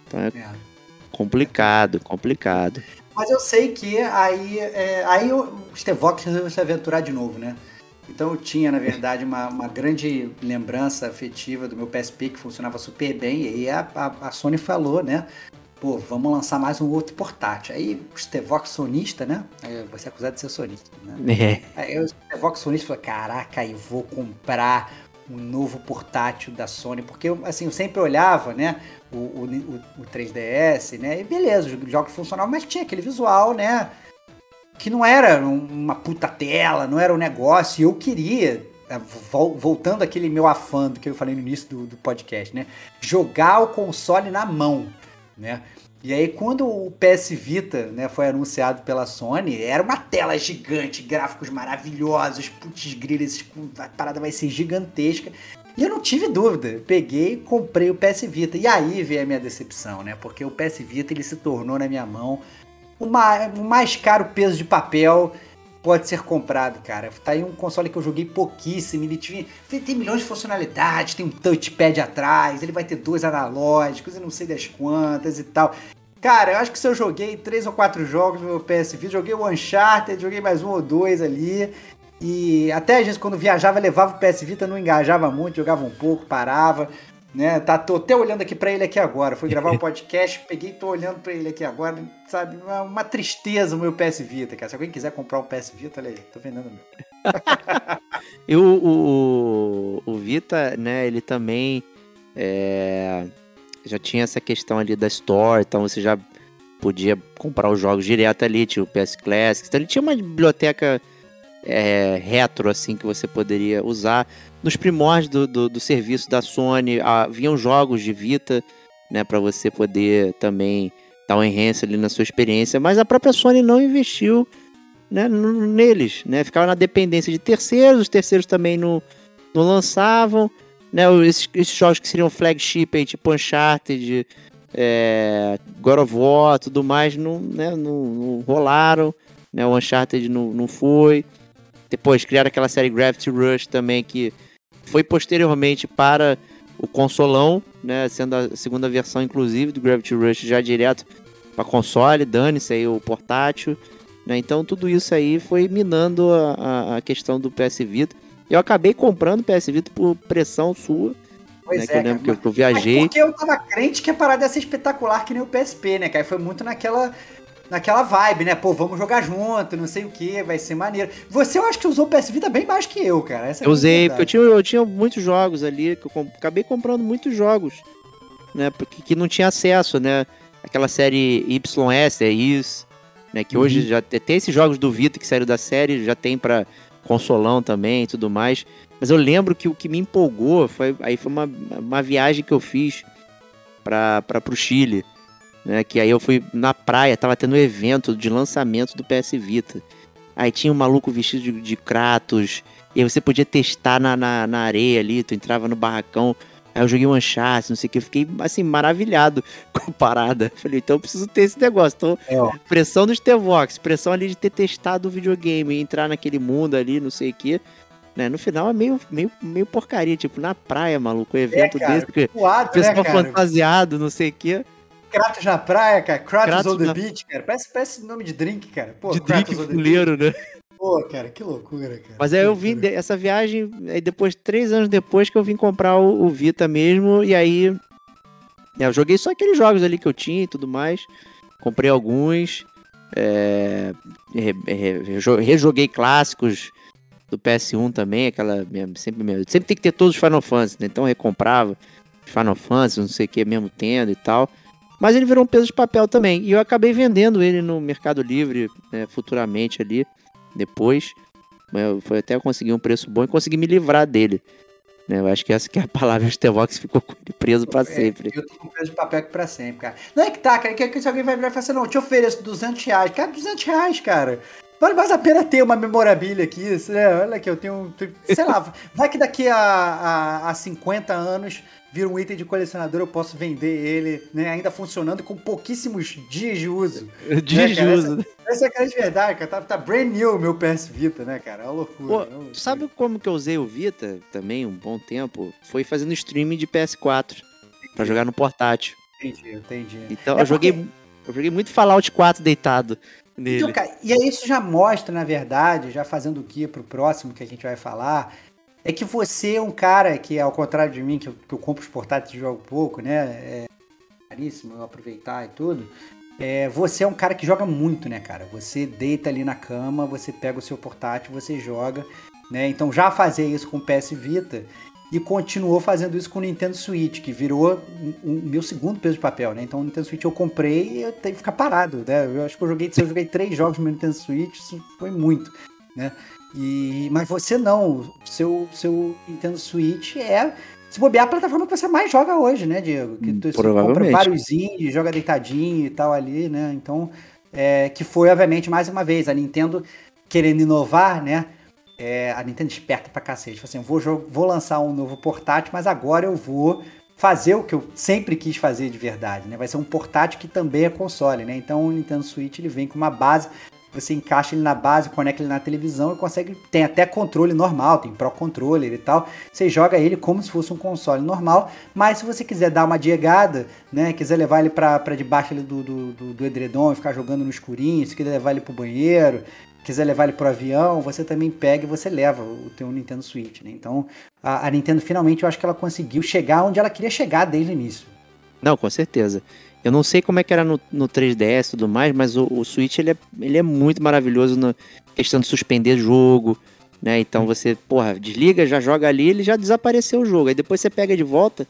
Então é É. complicado, complicado. Mas eu sei que aí, é, aí o Stevox resolveu se aventurar de novo, né? Então eu tinha, na verdade, uma, uma grande lembrança afetiva do meu PSP que funcionava super bem. E aí a, a- a Sony falou, né? Pô, vamos lançar mais um outro portátil. Aí o Stevox sonista, né? Aí você é acusado de ser sonista, né? [LAUGHS] É, Aí o Stevox sonista falou, caraca, eu vou comprar um novo portátil da Sony, porque eu, assim, eu sempre olhava, né, o, o, o- o 3DS, né, e beleza, os jogos funcionavam, mas tinha aquele visual, né, que não era um- uma puta tela, não era um negócio, e eu queria, vol- voltando àquele meu afã do que eu falei no início do, do podcast, né, jogar o console na mão, né, e aí, quando o PS Vita né, foi anunciado pela Sony, era uma tela gigante, gráficos maravilhosos, putz grila, esses- a parada vai ser gigantesca. E eu não tive dúvida, peguei e comprei o PS Vita. E aí veio a minha decepção, né? Porque o PS Vita ele se tornou na minha mão o ma- o mais caro peso de papel pode ser comprado, cara. Tá aí um console que eu joguei pouquíssimo. Ele tinha, tem, tem milhões de funcionalidades, tem um touchpad atrás, ele vai ter dois analógicos, eu não sei das quantas e tal. Cara, eu acho que se eu joguei três ou quatro jogos no meu PS Vita, joguei o Uncharted, joguei mais um ou dois ali. E até às vezes quando viajava, levava o PS Vita, não engajava muito, jogava um pouco, parava. Né? Tá, tô até olhando aqui pra ele aqui agora. Fui gravar um podcast, peguei e tô olhando pra ele aqui agora. Sabe, uma, uma tristeza o meu PS Vita, cara. Se alguém quiser comprar um PS Vita, olha aí, tô vendendo [LAUGHS] o meu. E o, o, o Vita, né, ele também é, já tinha essa questão ali da Store, então você já podia comprar os jogos direto ali, tinha o PS Classics, então ele tinha uma biblioteca é, retro, assim, que você poderia usar. Nos primórdios do, do, do serviço da Sony, haviam jogos de Vita, né, para você poder também dar um enhance ali na sua experiência, mas a própria Sony não investiu né, neles, né? Ficava na dependência de terceiros, os terceiros também não, não lançavam, né? Esses, esses jogos que seriam flagship aí, tipo Uncharted, é, God of War, tudo mais, não, né, não, não rolaram, né? O Uncharted não, não foi. Depois criaram aquela série Gravity Rush também, que foi posteriormente para o consolão, né? Sendo a segunda versão, inclusive, do Gravity Rush já direto para console, dane-se aí o portátil. Né? Então tudo isso aí foi minando a, a, questão do PS Vita. Eu acabei comprando o PS Vita por pressão sua. Pois né? é, que eu lembro cara, que, eu, que viajei. Porque eu tava crente que a parada ia ser espetacular que nem o PSP, né, cara? Foi muito naquela, naquela vibe, né? Pô, vamos jogar junto, não sei o que, vai ser maneiro. Você, eu acho que usou o PS Vita bem mais que eu, cara. Essa é Eu usei, verdade. porque eu tinha, eu tinha muitos jogos ali, que eu com- acabei comprando muitos jogos, né? Porque que não tinha acesso, né? Aquela série YS, é isso, né? Que hoje já te- tem esses jogos do Vita que saíram da série, já tem pra consolão também e tudo mais. Mas eu lembro que o que me empolgou foi aí foi uma, uma viagem que eu fiz para para pro Chile, né? Que aí eu fui na praia, tava tendo um evento de lançamento do PS Vita. Aí tinha um maluco vestido de, de Kratos, e aí você podia testar na, na, na areia ali, tu entrava no barracão. Aí eu joguei um Uncharted, não sei o que, eu fiquei assim, maravilhado [LAUGHS] com a parada. Falei, então eu preciso ter esse negócio. Então, É, pressão dos T-Vox, pressão ali de ter testado o videogame, entrar naquele mundo ali, não sei o que. Né? No final é meio, meio, meio porcaria, tipo, na praia, maluco, um evento É, cara, desse, que Voado, né, pessoal cara? fantasiado, não sei o que. Kratos na praia, cara. Kratos, Kratos on the na- beach, cara. Parece, parece nome de drink, cara. Pô, de Kratos drink fuleiro, né? Pô, cara, que loucura, cara. Mas aí eu vim, essa viagem, aí depois, três anos depois que eu vim comprar o, o Vita mesmo, e aí é, eu joguei só aqueles jogos ali que eu tinha e tudo mais. Comprei alguns, é, re- re- rejo- rejoguei clássicos do PS1 também, aquela sempre, sempre tem que ter todos os Final Fantasy, né? então eu recomprava os Final Fantasy, não sei o que, mesmo tendo e tal. Mas ele virou um peso de papel também, e eu acabei vendendo ele no Mercado Livre né, futuramente ali, depois. Eu foi até conseguir um preço bom e consegui me livrar dele. né? Eu acho que essa que é a palavra, o Tevox ficou com ele preso pra É, sempre. eu tô com peso de papel aqui pra sempre, cara. Não é que tá, cara, que, que se alguém vai virar e falar assim, não, eu te ofereço 200 reais. Cara, 200 reais, cara. Vale mais a pena ter uma memorabilia aqui, né? Olha aqui, eu tenho, sei lá, vai que daqui a, a, a 50 anos vira um item de colecionador, eu posso vender ele, né, ainda funcionando com pouquíssimos dias de uso. [LAUGHS] Dias de cara, uso. Essa é a cara de verdade, cara. Tá, tá brand new o meu PS Vita, né, cara? É uma loucura. Pô, é uma loucura. Sabe como que eu usei o Vita também um bom tempo? Foi fazendo streaming de PS4 pra jogar no portátil. Entendi, entendi. Então É eu joguei porque- eu joguei muito Fallout 4 deitado nele. Então, cara, e aí isso já mostra, na verdade, já fazendo o guia pro próximo que a gente vai falar, é que você é um cara que, ao contrário de mim, que eu, que eu compro os portáteis e jogo pouco, né? É caríssimo eu aproveitar e tudo. É, você é um cara que joga muito, né, cara? Você deita ali na cama, você pega o seu portátil, você joga, né? Então já fazia isso com o PS Vita e continuou fazendo isso com o Nintendo Switch, que virou o meu segundo peso de papel, né? Então o Nintendo Switch eu comprei e eu tenho que ficar parado, né? Eu acho que eu joguei, eu joguei três jogos no meu Nintendo Switch, isso foi muito, né? E, mas você não, seu, seu Nintendo Switch é, se bobear, a plataforma que você mais joga hoje, né, Diego? Que tu você compra vários indies, joga deitadinho e tal ali, né? Então, é, que foi, obviamente, mais uma vez, a Nintendo querendo inovar, né? É, a Nintendo esperta pra cacete. Assim, vou, vou lançar um novo portátil, mas agora eu vou fazer o que eu sempre quis fazer de verdade, né? Vai ser um portátil que também é console, né? Então o Nintendo Switch ele vem com uma base, você encaixa ele na base, conecta ele na televisão e consegue, tem até controle normal, tem Pro Controller e tal. Você joga ele como se fosse um console normal, mas se você quiser dar uma diegada, né? Quiser levar ele pra debaixo do, do, do, do edredom e ficar jogando no escurinho, se quiser levar ele pro banheiro, quiser levar ele pro avião, você também pega e você leva o teu Nintendo Switch, né? Então, a, a Nintendo finalmente, eu acho que ela conseguiu chegar onde ela queria chegar desde o início. Não, com certeza. Eu não sei como é que era no, no 3DS e tudo mais, mas o, o Switch ele é, ele é muito maravilhoso na questão de suspender jogo, né? Então você, porra, desliga, já joga ali, ele já desapareceu o jogo. Aí depois você pega de volta,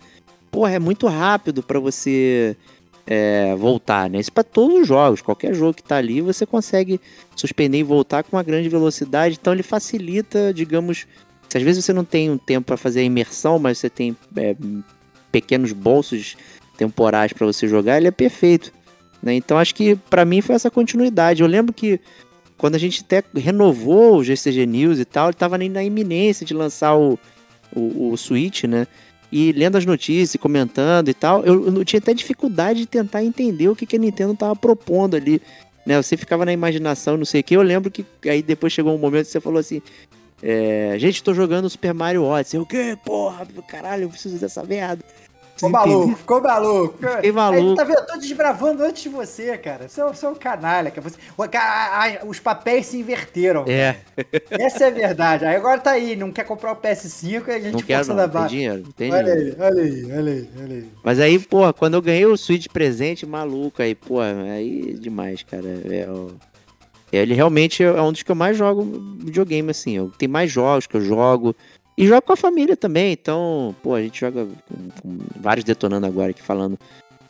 porra, é muito rápido pra você é, voltar, né? Isso pra todos os jogos, qualquer jogo que tá ali, você consegue suspender e voltar com uma grande velocidade. Então ele facilita, digamos, se às vezes você não tem um tempo pra fazer a imersão, mas você tem é, pequenos bolsos temporais pra você jogar, ele é perfeito. Né? Então acho que pra mim foi essa continuidade. Eu lembro que quando a gente até renovou o GCG News e tal, ele tava nem na iminência de lançar o, o, o Switch, né? E lendo as notícias, comentando e tal, eu, eu tinha até dificuldade de tentar entender o que, que a Nintendo tava propondo ali. Né? Você ficava na imaginação, não sei o que. Eu lembro que aí depois chegou um momento que você falou assim: é, Gente, tô jogando Super Mario Odyssey. O quê? Porra, caralho, eu preciso dessa merda. Ficou maluco, ficou maluco. Fiquei maluco. Aí, tá vendo? Eu tô desbravando antes de você, cara. Você é, você é um canalha. Cara. Você, os papéis se inverteram. É, Essa é a verdade. Aí agora tá aí, não quer comprar o PS5 e a gente não quero não, a não tem barra. dinheiro, tem Olha dinheiro. aí, olha aí, olha aí, olha aí. Mas aí, porra, quando eu ganhei o Switch presente, maluco, aí, pô, aí demais, cara. É, o- ele realmente é um dos que eu mais jogo videogame, assim. Eu, tem mais jogos que eu jogo. E jogo com a família também, então, pô, a gente joga com, com vários detonando agora aqui, falando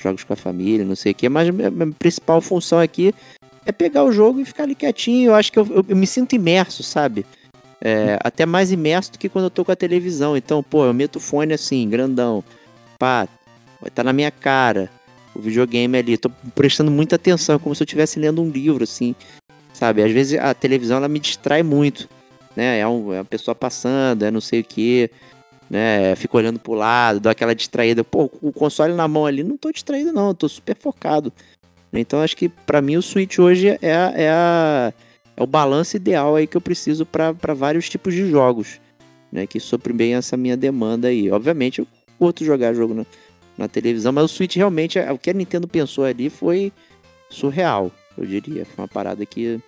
jogos com a família, não sei o quê. Mas a principal função aqui é pegar o jogo e ficar ali quietinho. Eu acho que eu, eu- eu me sinto imerso, sabe? É, até mais imerso do que quando eu tô com a televisão. Então, pô, eu meto o fone assim, grandão. Pá, estar na minha cara. O videogame ali, tô prestando muita atenção, como se eu estivesse lendo um livro, assim, sabe? Às vezes a televisão ela me distrai muito, né? É, um- é uma pessoa passando, é não sei o que, né? Fico olhando pro lado, dou aquela distraída. Pô, o console na mão ali, não tô distraído, não, tô super focado. Então acho que pra mim o Switch hoje é, a- é, a, é o balanço ideal aí que eu preciso pra vários tipos de jogos, né? Que supre bem essa minha demanda aí. Obviamente eu curto jogar jogo na, na televisão, mas o Switch realmente, é- o que a Nintendo pensou ali foi surreal, eu diria. Foi uma parada que,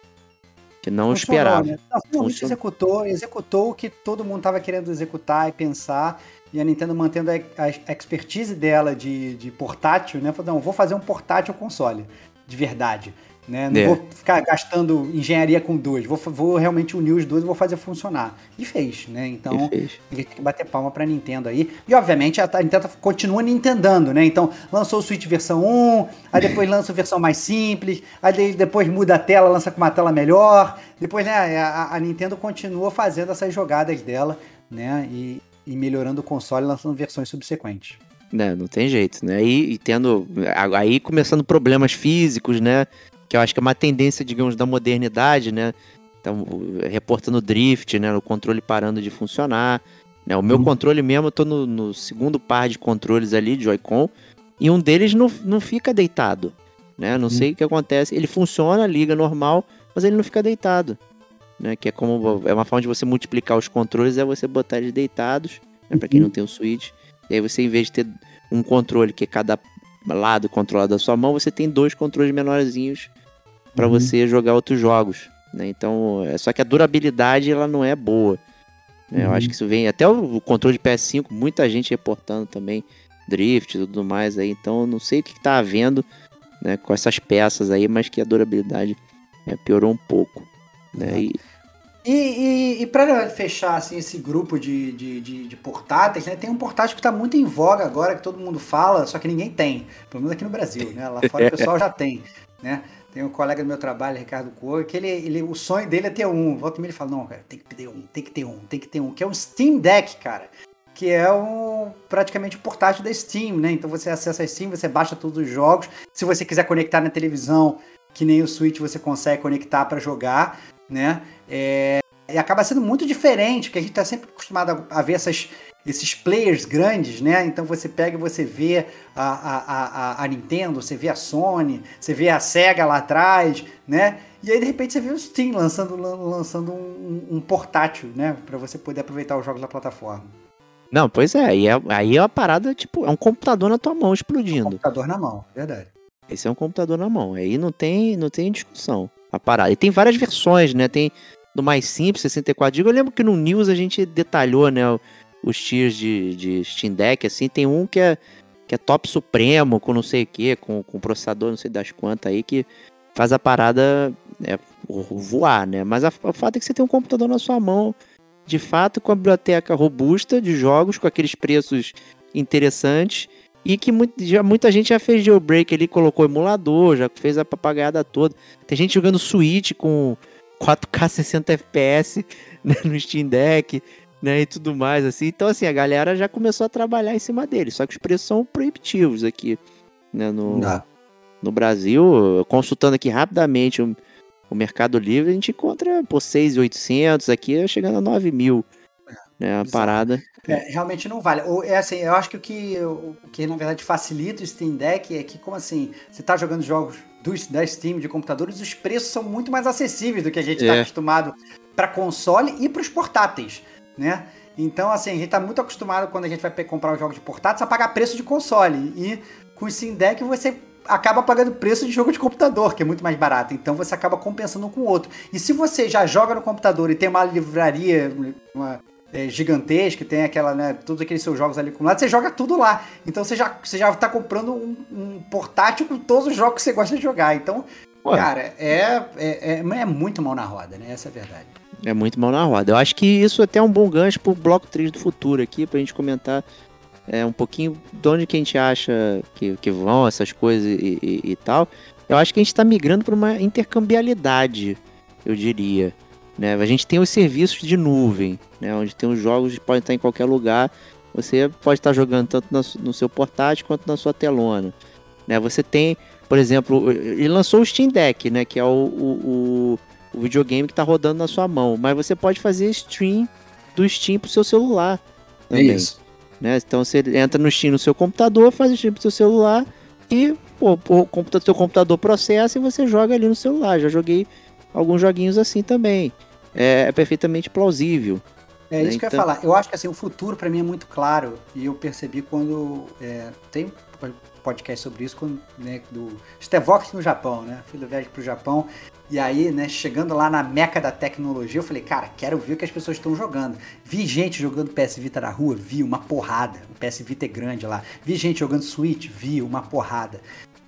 que não Funcionou, esperava. né? Não, finalmente Funcionou. executou, executou o que todo mundo tava querendo executar e pensar. E a Nintendo mantendo a, a expertise dela de, de portátil, né? Falou, não, vou fazer um portátil console, de verdade. Né? Não É. vou ficar gastando engenharia com dois, vou, vou realmente unir os dois e vou fazer funcionar. E fez, né? Então, fez. a gente tem que bater palma pra Nintendo aí. E obviamente a a Nintendo continua Nintendando, né? Então lançou o Switch versão 1, aí depois lança a versão mais simples, aí de- depois muda a tela, lança com uma tela melhor. Depois, né, a, a Nintendo continua fazendo essas jogadas dela, né? E, e melhorando o console, lançando versões subsequentes. Né, não tem jeito, né? E, e tendo. Aí começando problemas físicos, né? Que eu acho que é uma tendência, digamos, da modernidade, né? Então, o- reportando drift, né? O controle parando de funcionar. Né? O meu Uhum. controle mesmo, eu tô no, no segundo par de controles ali, de Joy-Con, e um deles não, não fica deitado. Né? Não sei o que acontece. Ele funciona, liga normal, mas ele não fica deitado. Né? Que é como. É uma forma de você multiplicar os controles, é você botar eles deitados, né? Pra quem não tem o Switch. E aí você, em vez de ter um controle que cada lado controla da sua mão, você tem dois controles menorzinhos para Uhum. você jogar outros jogos. Né? Então, é só que a durabilidade ela não é boa. né? Eu Uhum. acho que isso vem até o controle de PS5, muita gente reportando também drift e tudo mais aí. Então, eu não sei o que, que tá havendo né, com essas peças aí, mas que a durabilidade é, piorou um pouco. Né? E, E, e, e para fechar assim, esse grupo de, de, de, de portáteis, né, tem um portátil que está muito em voga agora, que todo mundo fala, só que ninguém tem. Pelo menos aqui no Brasil, né? Lá fora o pessoal já tem, né? Tem um colega do meu trabalho, Ricardo Coa, que ele, ele, o sonho dele é ter um. Volta e meia ele fala, não, cara, tem que ter um, tem que ter um, tem que ter um. Que é um Steam Deck, cara. Que é um, praticamente o portátil da Steam, né? Então você acessa a Steam, você baixa todos os jogos. Se você quiser conectar na televisão, que nem o Switch, você consegue conectar para jogar, né? É, e acaba sendo muito diferente, porque a gente está sempre acostumado a, ver essas, esses players grandes, né? Então você pega e você vê a, a, a, a Nintendo, você vê a Sony, você vê a Sega lá atrás, né? E aí de repente você vê o Steam lançando, lan- lançando um, um portátil, né? Para você poder aproveitar os jogos da plataforma. não, pois é, e é, aí é uma parada, tipo, é um computador na tua mão explodindo. Computador na mão, verdade. Esse é um computador na mão. Aí não tem, não tem discussão. A parada. E tem várias versões, né? Tem do mais simples, 64 GB. Eu lembro que no News a gente detalhou, né? Os tiers de, de Steam Deck, assim. Tem um que é, que é top supremo, com não sei o que, com, com processador não sei das quantas aí, que faz a parada é, voar, né? Mas a- o fato é que você tem um computador na sua mão, de fato, com a biblioteca robusta de jogos, com aqueles preços interessantes. E que muito- já, muita gente já fez jailbreak ali, colocou emulador, já fez a papagaiada toda. Tem gente jogando Switch com 4K 60 FPS né, no Steam Deck, né, e tudo mais, assim. Então, assim, a galera já começou a trabalhar em cima dele. Só que os preços são proibitivos aqui, né, no, no Brasil. Consultando aqui rapidamente o, o Mercado Livre, a gente encontra por 6,800 aqui, chegando a 9 mil. Né, a parada. É, realmente não vale. Ou, é assim, eu acho que o que, o que na verdade facilita o Steam Deck é que, como assim, você tá jogando jogos do, da Steam de computadores, os preços são muito mais acessíveis do que a gente está É. acostumado para console e para os portáteis, né? Então, assim, a gente tá muito acostumado quando a gente vai comprar os jogos de portáteis a pagar preço de console. E com o Steam Deck você acaba pagando preço de jogo de computador, que é muito mais barato. Então você acaba compensando um com o outro. E se você já joga no computador e tem uma livraria uma, é, gigantesca, tem aquela, né, todos aqueles seus jogos ali acumulados, você joga tudo lá. Então você já, você já tá comprando um, um portátil com todos os jogos que você gosta de jogar. Então, Ué. cara, é, é, é, é muito mão na roda, né? Essa é a verdade. É muito mal na roda. Eu acho que isso até é um bom gancho pro bloco 3 do futuro aqui, pra gente comentar é, um pouquinho de onde que a gente acha que, que vão essas coisas e, e- e tal. Eu acho que a gente tá migrando para uma intercambiabilidade, eu diria. Né? A gente tem os serviços de nuvem, né? onde tem os jogos que podem estar em qualquer lugar. Você pode estar jogando tanto no seu portátil quanto na sua telona. Né? Você tem, por exemplo, ele lançou o Steam Deck, né? que é o, o, o- o videogame que está rodando na sua mão. Mas você pode fazer stream do Steam pro seu celular. Também, né? Então você entra no Steam no seu computador, faz o stream pro seu celular e pô, o computa- seu computador processa e você joga ali no celular. Já joguei alguns joguinhos assim também. É, é perfeitamente plausível. É isso que eu ia Então- falar. Eu acho que assim, o futuro pra mim é muito claro. E eu percebi quando. é, tem podcast sobre isso, quando, né, do Stevox no Japão, né? Fui do viagem pro Japão. E aí, né, chegando lá na meca da tecnologia, eu falei, cara, quero ver o que as pessoas estão jogando. Vi gente jogando PS Vita na rua, vi uma porrada. O PS Vita é grande lá. Vi gente jogando Switch, vi uma porrada.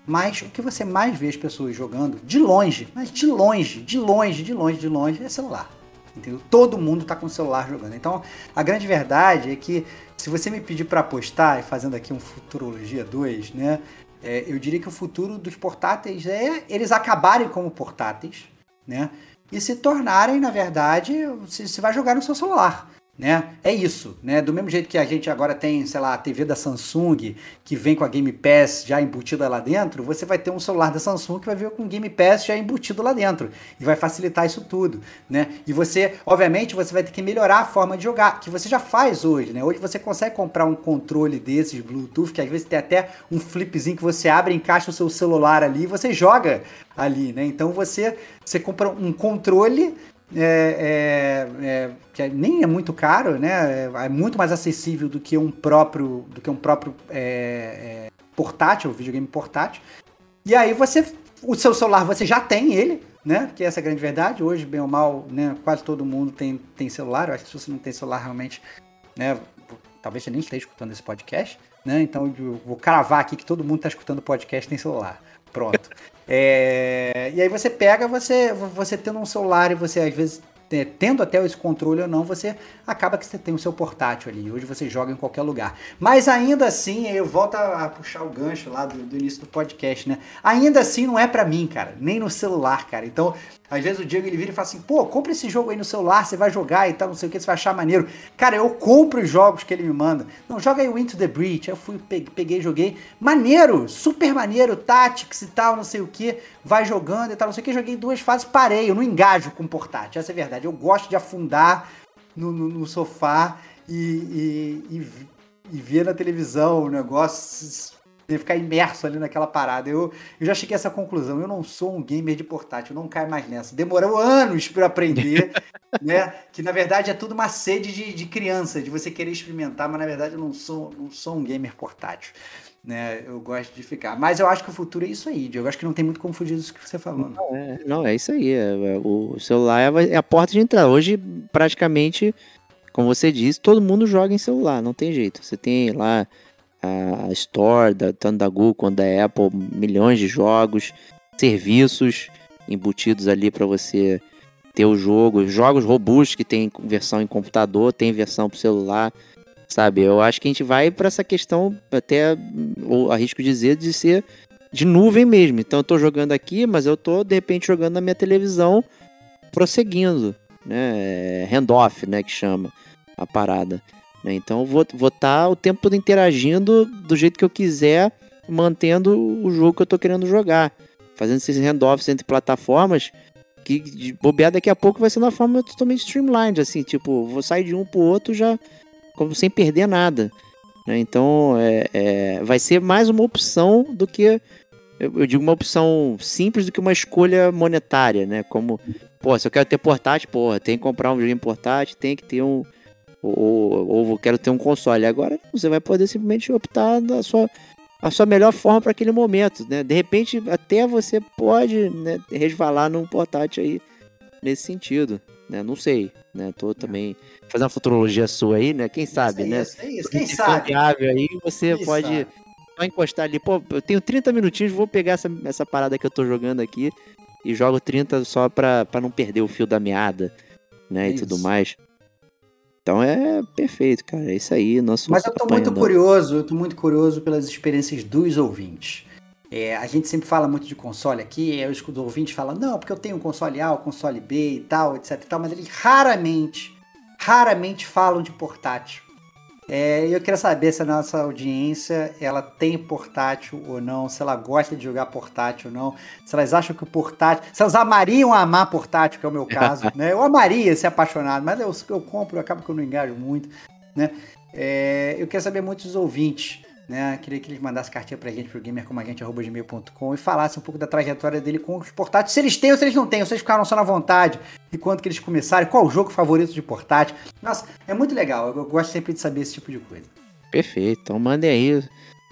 Mas o que você mais vê as pessoas jogando, de longe, mas de longe, de longe, de longe, de longe, é celular. Entendeu? Todo mundo tá com o celular jogando. Então, a grande verdade é que se você me pedir para apostar, fazendo aqui um Futurologia 2, né? é, eu diria que o futuro dos portáteis é eles acabarem como portáteis, né? E se tornarem, na verdade, você vai jogar no seu celular. Né? É isso, né? Do mesmo jeito que a gente agora tem, sei lá, a TV da Samsung que vem com a Game Pass já embutida lá dentro, você vai ter um celular da Samsung que vai vir com o Game Pass já embutido lá dentro e vai facilitar isso tudo, né? E você, obviamente, você vai ter que melhorar a forma de jogar, que você já faz hoje, né? Hoje você consegue comprar um controle desses Bluetooth, que às vezes tem até um flipzinho que você abre, encaixa o seu celular ali e você joga ali, né? Então você, você compra um controle é, é, é, que é- nem é muito caro, né? É, é muito mais acessível do que um próprio, do que um próprio é, portátil, videogame portátil. E aí você, o seu celular você já tem ele, né? Que essa é a grande verdade. Hoje, bem ou mal, né? Quase todo mundo tem, tem celular. Eu acho que se você não tem celular realmente, né? Talvez você nem esteja escutando esse podcast, né? Então eu vou cravar aqui que todo mundo está escutando podcast tem celular. Pronto. [LAUGHS] É, e aí você pega, você, você tendo um celular e você às vezes é, tendo até esse controle ou não, você acaba que você tem o seu portátil ali. Hoje você joga em qualquer lugar. Mas ainda assim, eu volto a, puxar o gancho lá do, do início do podcast, né? Ainda assim não é pra mim, cara. Nem no celular, cara. Então, às vezes o Diego ele vira e fala assim: pô, compra esse jogo aí no celular, você vai jogar e tal, não sei o que, você vai achar maneiro. Cara, eu compro os jogos que ele me manda. Não, joga aí o Into the Breach. Eu fui, peguei, peguei joguei. Maneiro, super maneiro, Tactics e tal, não sei o que. Vai jogando e tal, não sei o que. Joguei duas fases, parei. Eu não engajo com portátil, essa é a verdade. Eu gosto de afundar no, no, no sofá e, e, e, e ver na televisão o negócio de ficar imerso ali naquela parada. Eu, eu já cheguei a essa conclusão. Eu não sou um gamer de portátil, não caio mais nessa. Demorou anos para aprender, [LAUGHS] né? Que na verdade é tudo uma sede de, de criança, de você querer experimentar, mas na verdade eu não sou, não sou um gamer portátil. Né, eu gosto de ficar. Mas eu acho que o futuro é isso aí, Diego. Eu acho que não tem muito como fugir disso que você falou. Não, é, não, é isso aí. é- é- o celular é é a porta de entrada. Hoje, praticamente, como você disse, todo mundo joga em celular, não tem jeito. Você tem lá a Store, da, tanto da Google quanto da Apple, milhões de jogos, serviços embutidos ali para você ter o jogo. Jogos robustos que tem versão em computador, tem versão para celular. Sabe, eu acho que a gente vai para essa questão, até, ou arrisco dizer, de ser de nuvem mesmo. Então eu tô jogando aqui, mas eu tô de repente jogando na minha televisão, prosseguindo, né? É, Handoff, né, que chama a parada. Né? Então vou vou estar o tempo todo interagindo do jeito que eu quiser, mantendo o jogo que eu tô querendo jogar, fazendo esses handoffs entre plataformas. Que de bobear daqui a pouco vai ser uma forma totalmente streamlined, assim, tipo, vou sair de um pro outro já como sem perder nada. né? Então é, é, vai ser mais uma opção do que eu, eu digo uma opção simples do que uma escolha monetária, né? Como, pô, se eu quero ter portátil, porra, tem que comprar um videogame portátil, tem que ter um, ou, ou eu quero ter um console. Agora você vai poder simplesmente optar na sua, a sua melhor forma para aquele momento, né? De repente até você pode né, resvalar num portátil aí nesse sentido, né? Não sei, né? Tô também fazendo uma futurologia sua aí, né? Quem sabe, isso, né? Isso, isso. Quem sabe? aí, você Quem pode sabe? só encostar ali. Pô, eu tenho 30 minutinhos, vou pegar essa, essa parada que eu tô jogando aqui e jogo 30 só pra, pra não perder o fio da meada, né? É e tudo mais. Então é perfeito, cara. É isso aí. Nosso Mas eu tô muito curioso, eu tô muito curioso pelas experiências dos ouvintes. É, a gente sempre fala muito de console aqui, aí eu escuto o ouvinte falando, não, porque eu tenho um console A, o console B e tal, etc e tal, mas eles raramente, raramente falam de portátil. É, eu queria saber se a nossa audiência, ela tem portátil ou não, se ela gosta de jogar portátil ou não, se elas acham que o portátil, se elas amariam amar portátil, que é o meu [LAUGHS] caso, né? Eu amaria ser apaixonado, mas eu, eu compro, acaba que eu não engajo muito, né? É, eu quero saber muito dos ouvintes, né? Queria que eles mandassem cartinha pra gente pro gamercomagente.gmail.com e falassem um pouco da trajetória dele com os portáteis. Se eles têm ou se eles não têm, ou se eles ficaram só na vontade e quando que eles começaram, qual o jogo favorito de portátil. Nossa, é muito legal. Eu gosto sempre de saber esse tipo de coisa. Perfeito. Então mandem aí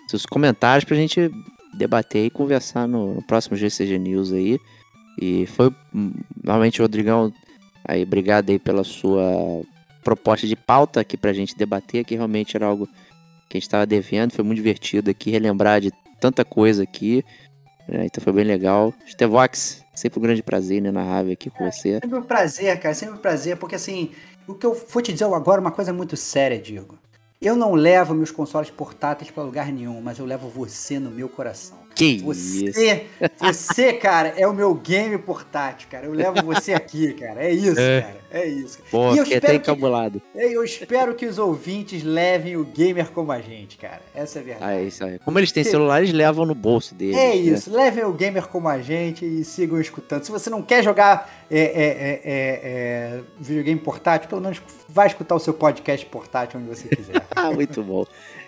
seus comentários pra gente debater e conversar no, no próximo GCG News aí. E foi hum, realmente, Rodrigão, aí, obrigado aí pela sua proposta de pauta aqui pra gente debater, que realmente era algo que a gente tava devendo. Foi muito divertido aqui relembrar de tanta coisa aqui. né? Então foi bem legal. Stevox, sempre um grande prazer né, narrar aqui com você. Sempre um prazer, cara. Sempre um prazer, porque assim, o que eu vou te dizer agora é uma coisa muito séria, Diego. Eu não levo meus consoles portáteis pra lugar nenhum, mas eu levo você no meu coração. Que isso. Você, você, cara, é o meu game portátil, cara. Eu levo você aqui, cara. É isso, É. cara. É isso. Pô, E eu espero que- encabulado. Eu espero que os ouvintes levem o gamer como a gente, cara. Essa é a verdade. É isso aí. Como eles têm celular, eles levam no bolso deles. É né? isso, levem o gamer como a gente e sigam escutando. Se você não quer jogar é, é, é, é, é, videogame portátil, pelo menos vai escutar o seu podcast portátil onde você quiser. [LAUGHS] Ah, muito bom.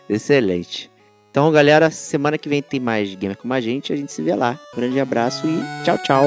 Excelente. Então, galera, semana que vem tem mais Gamer Como a Gente. A gente se vê lá. Grande abraço e tchau, tchau.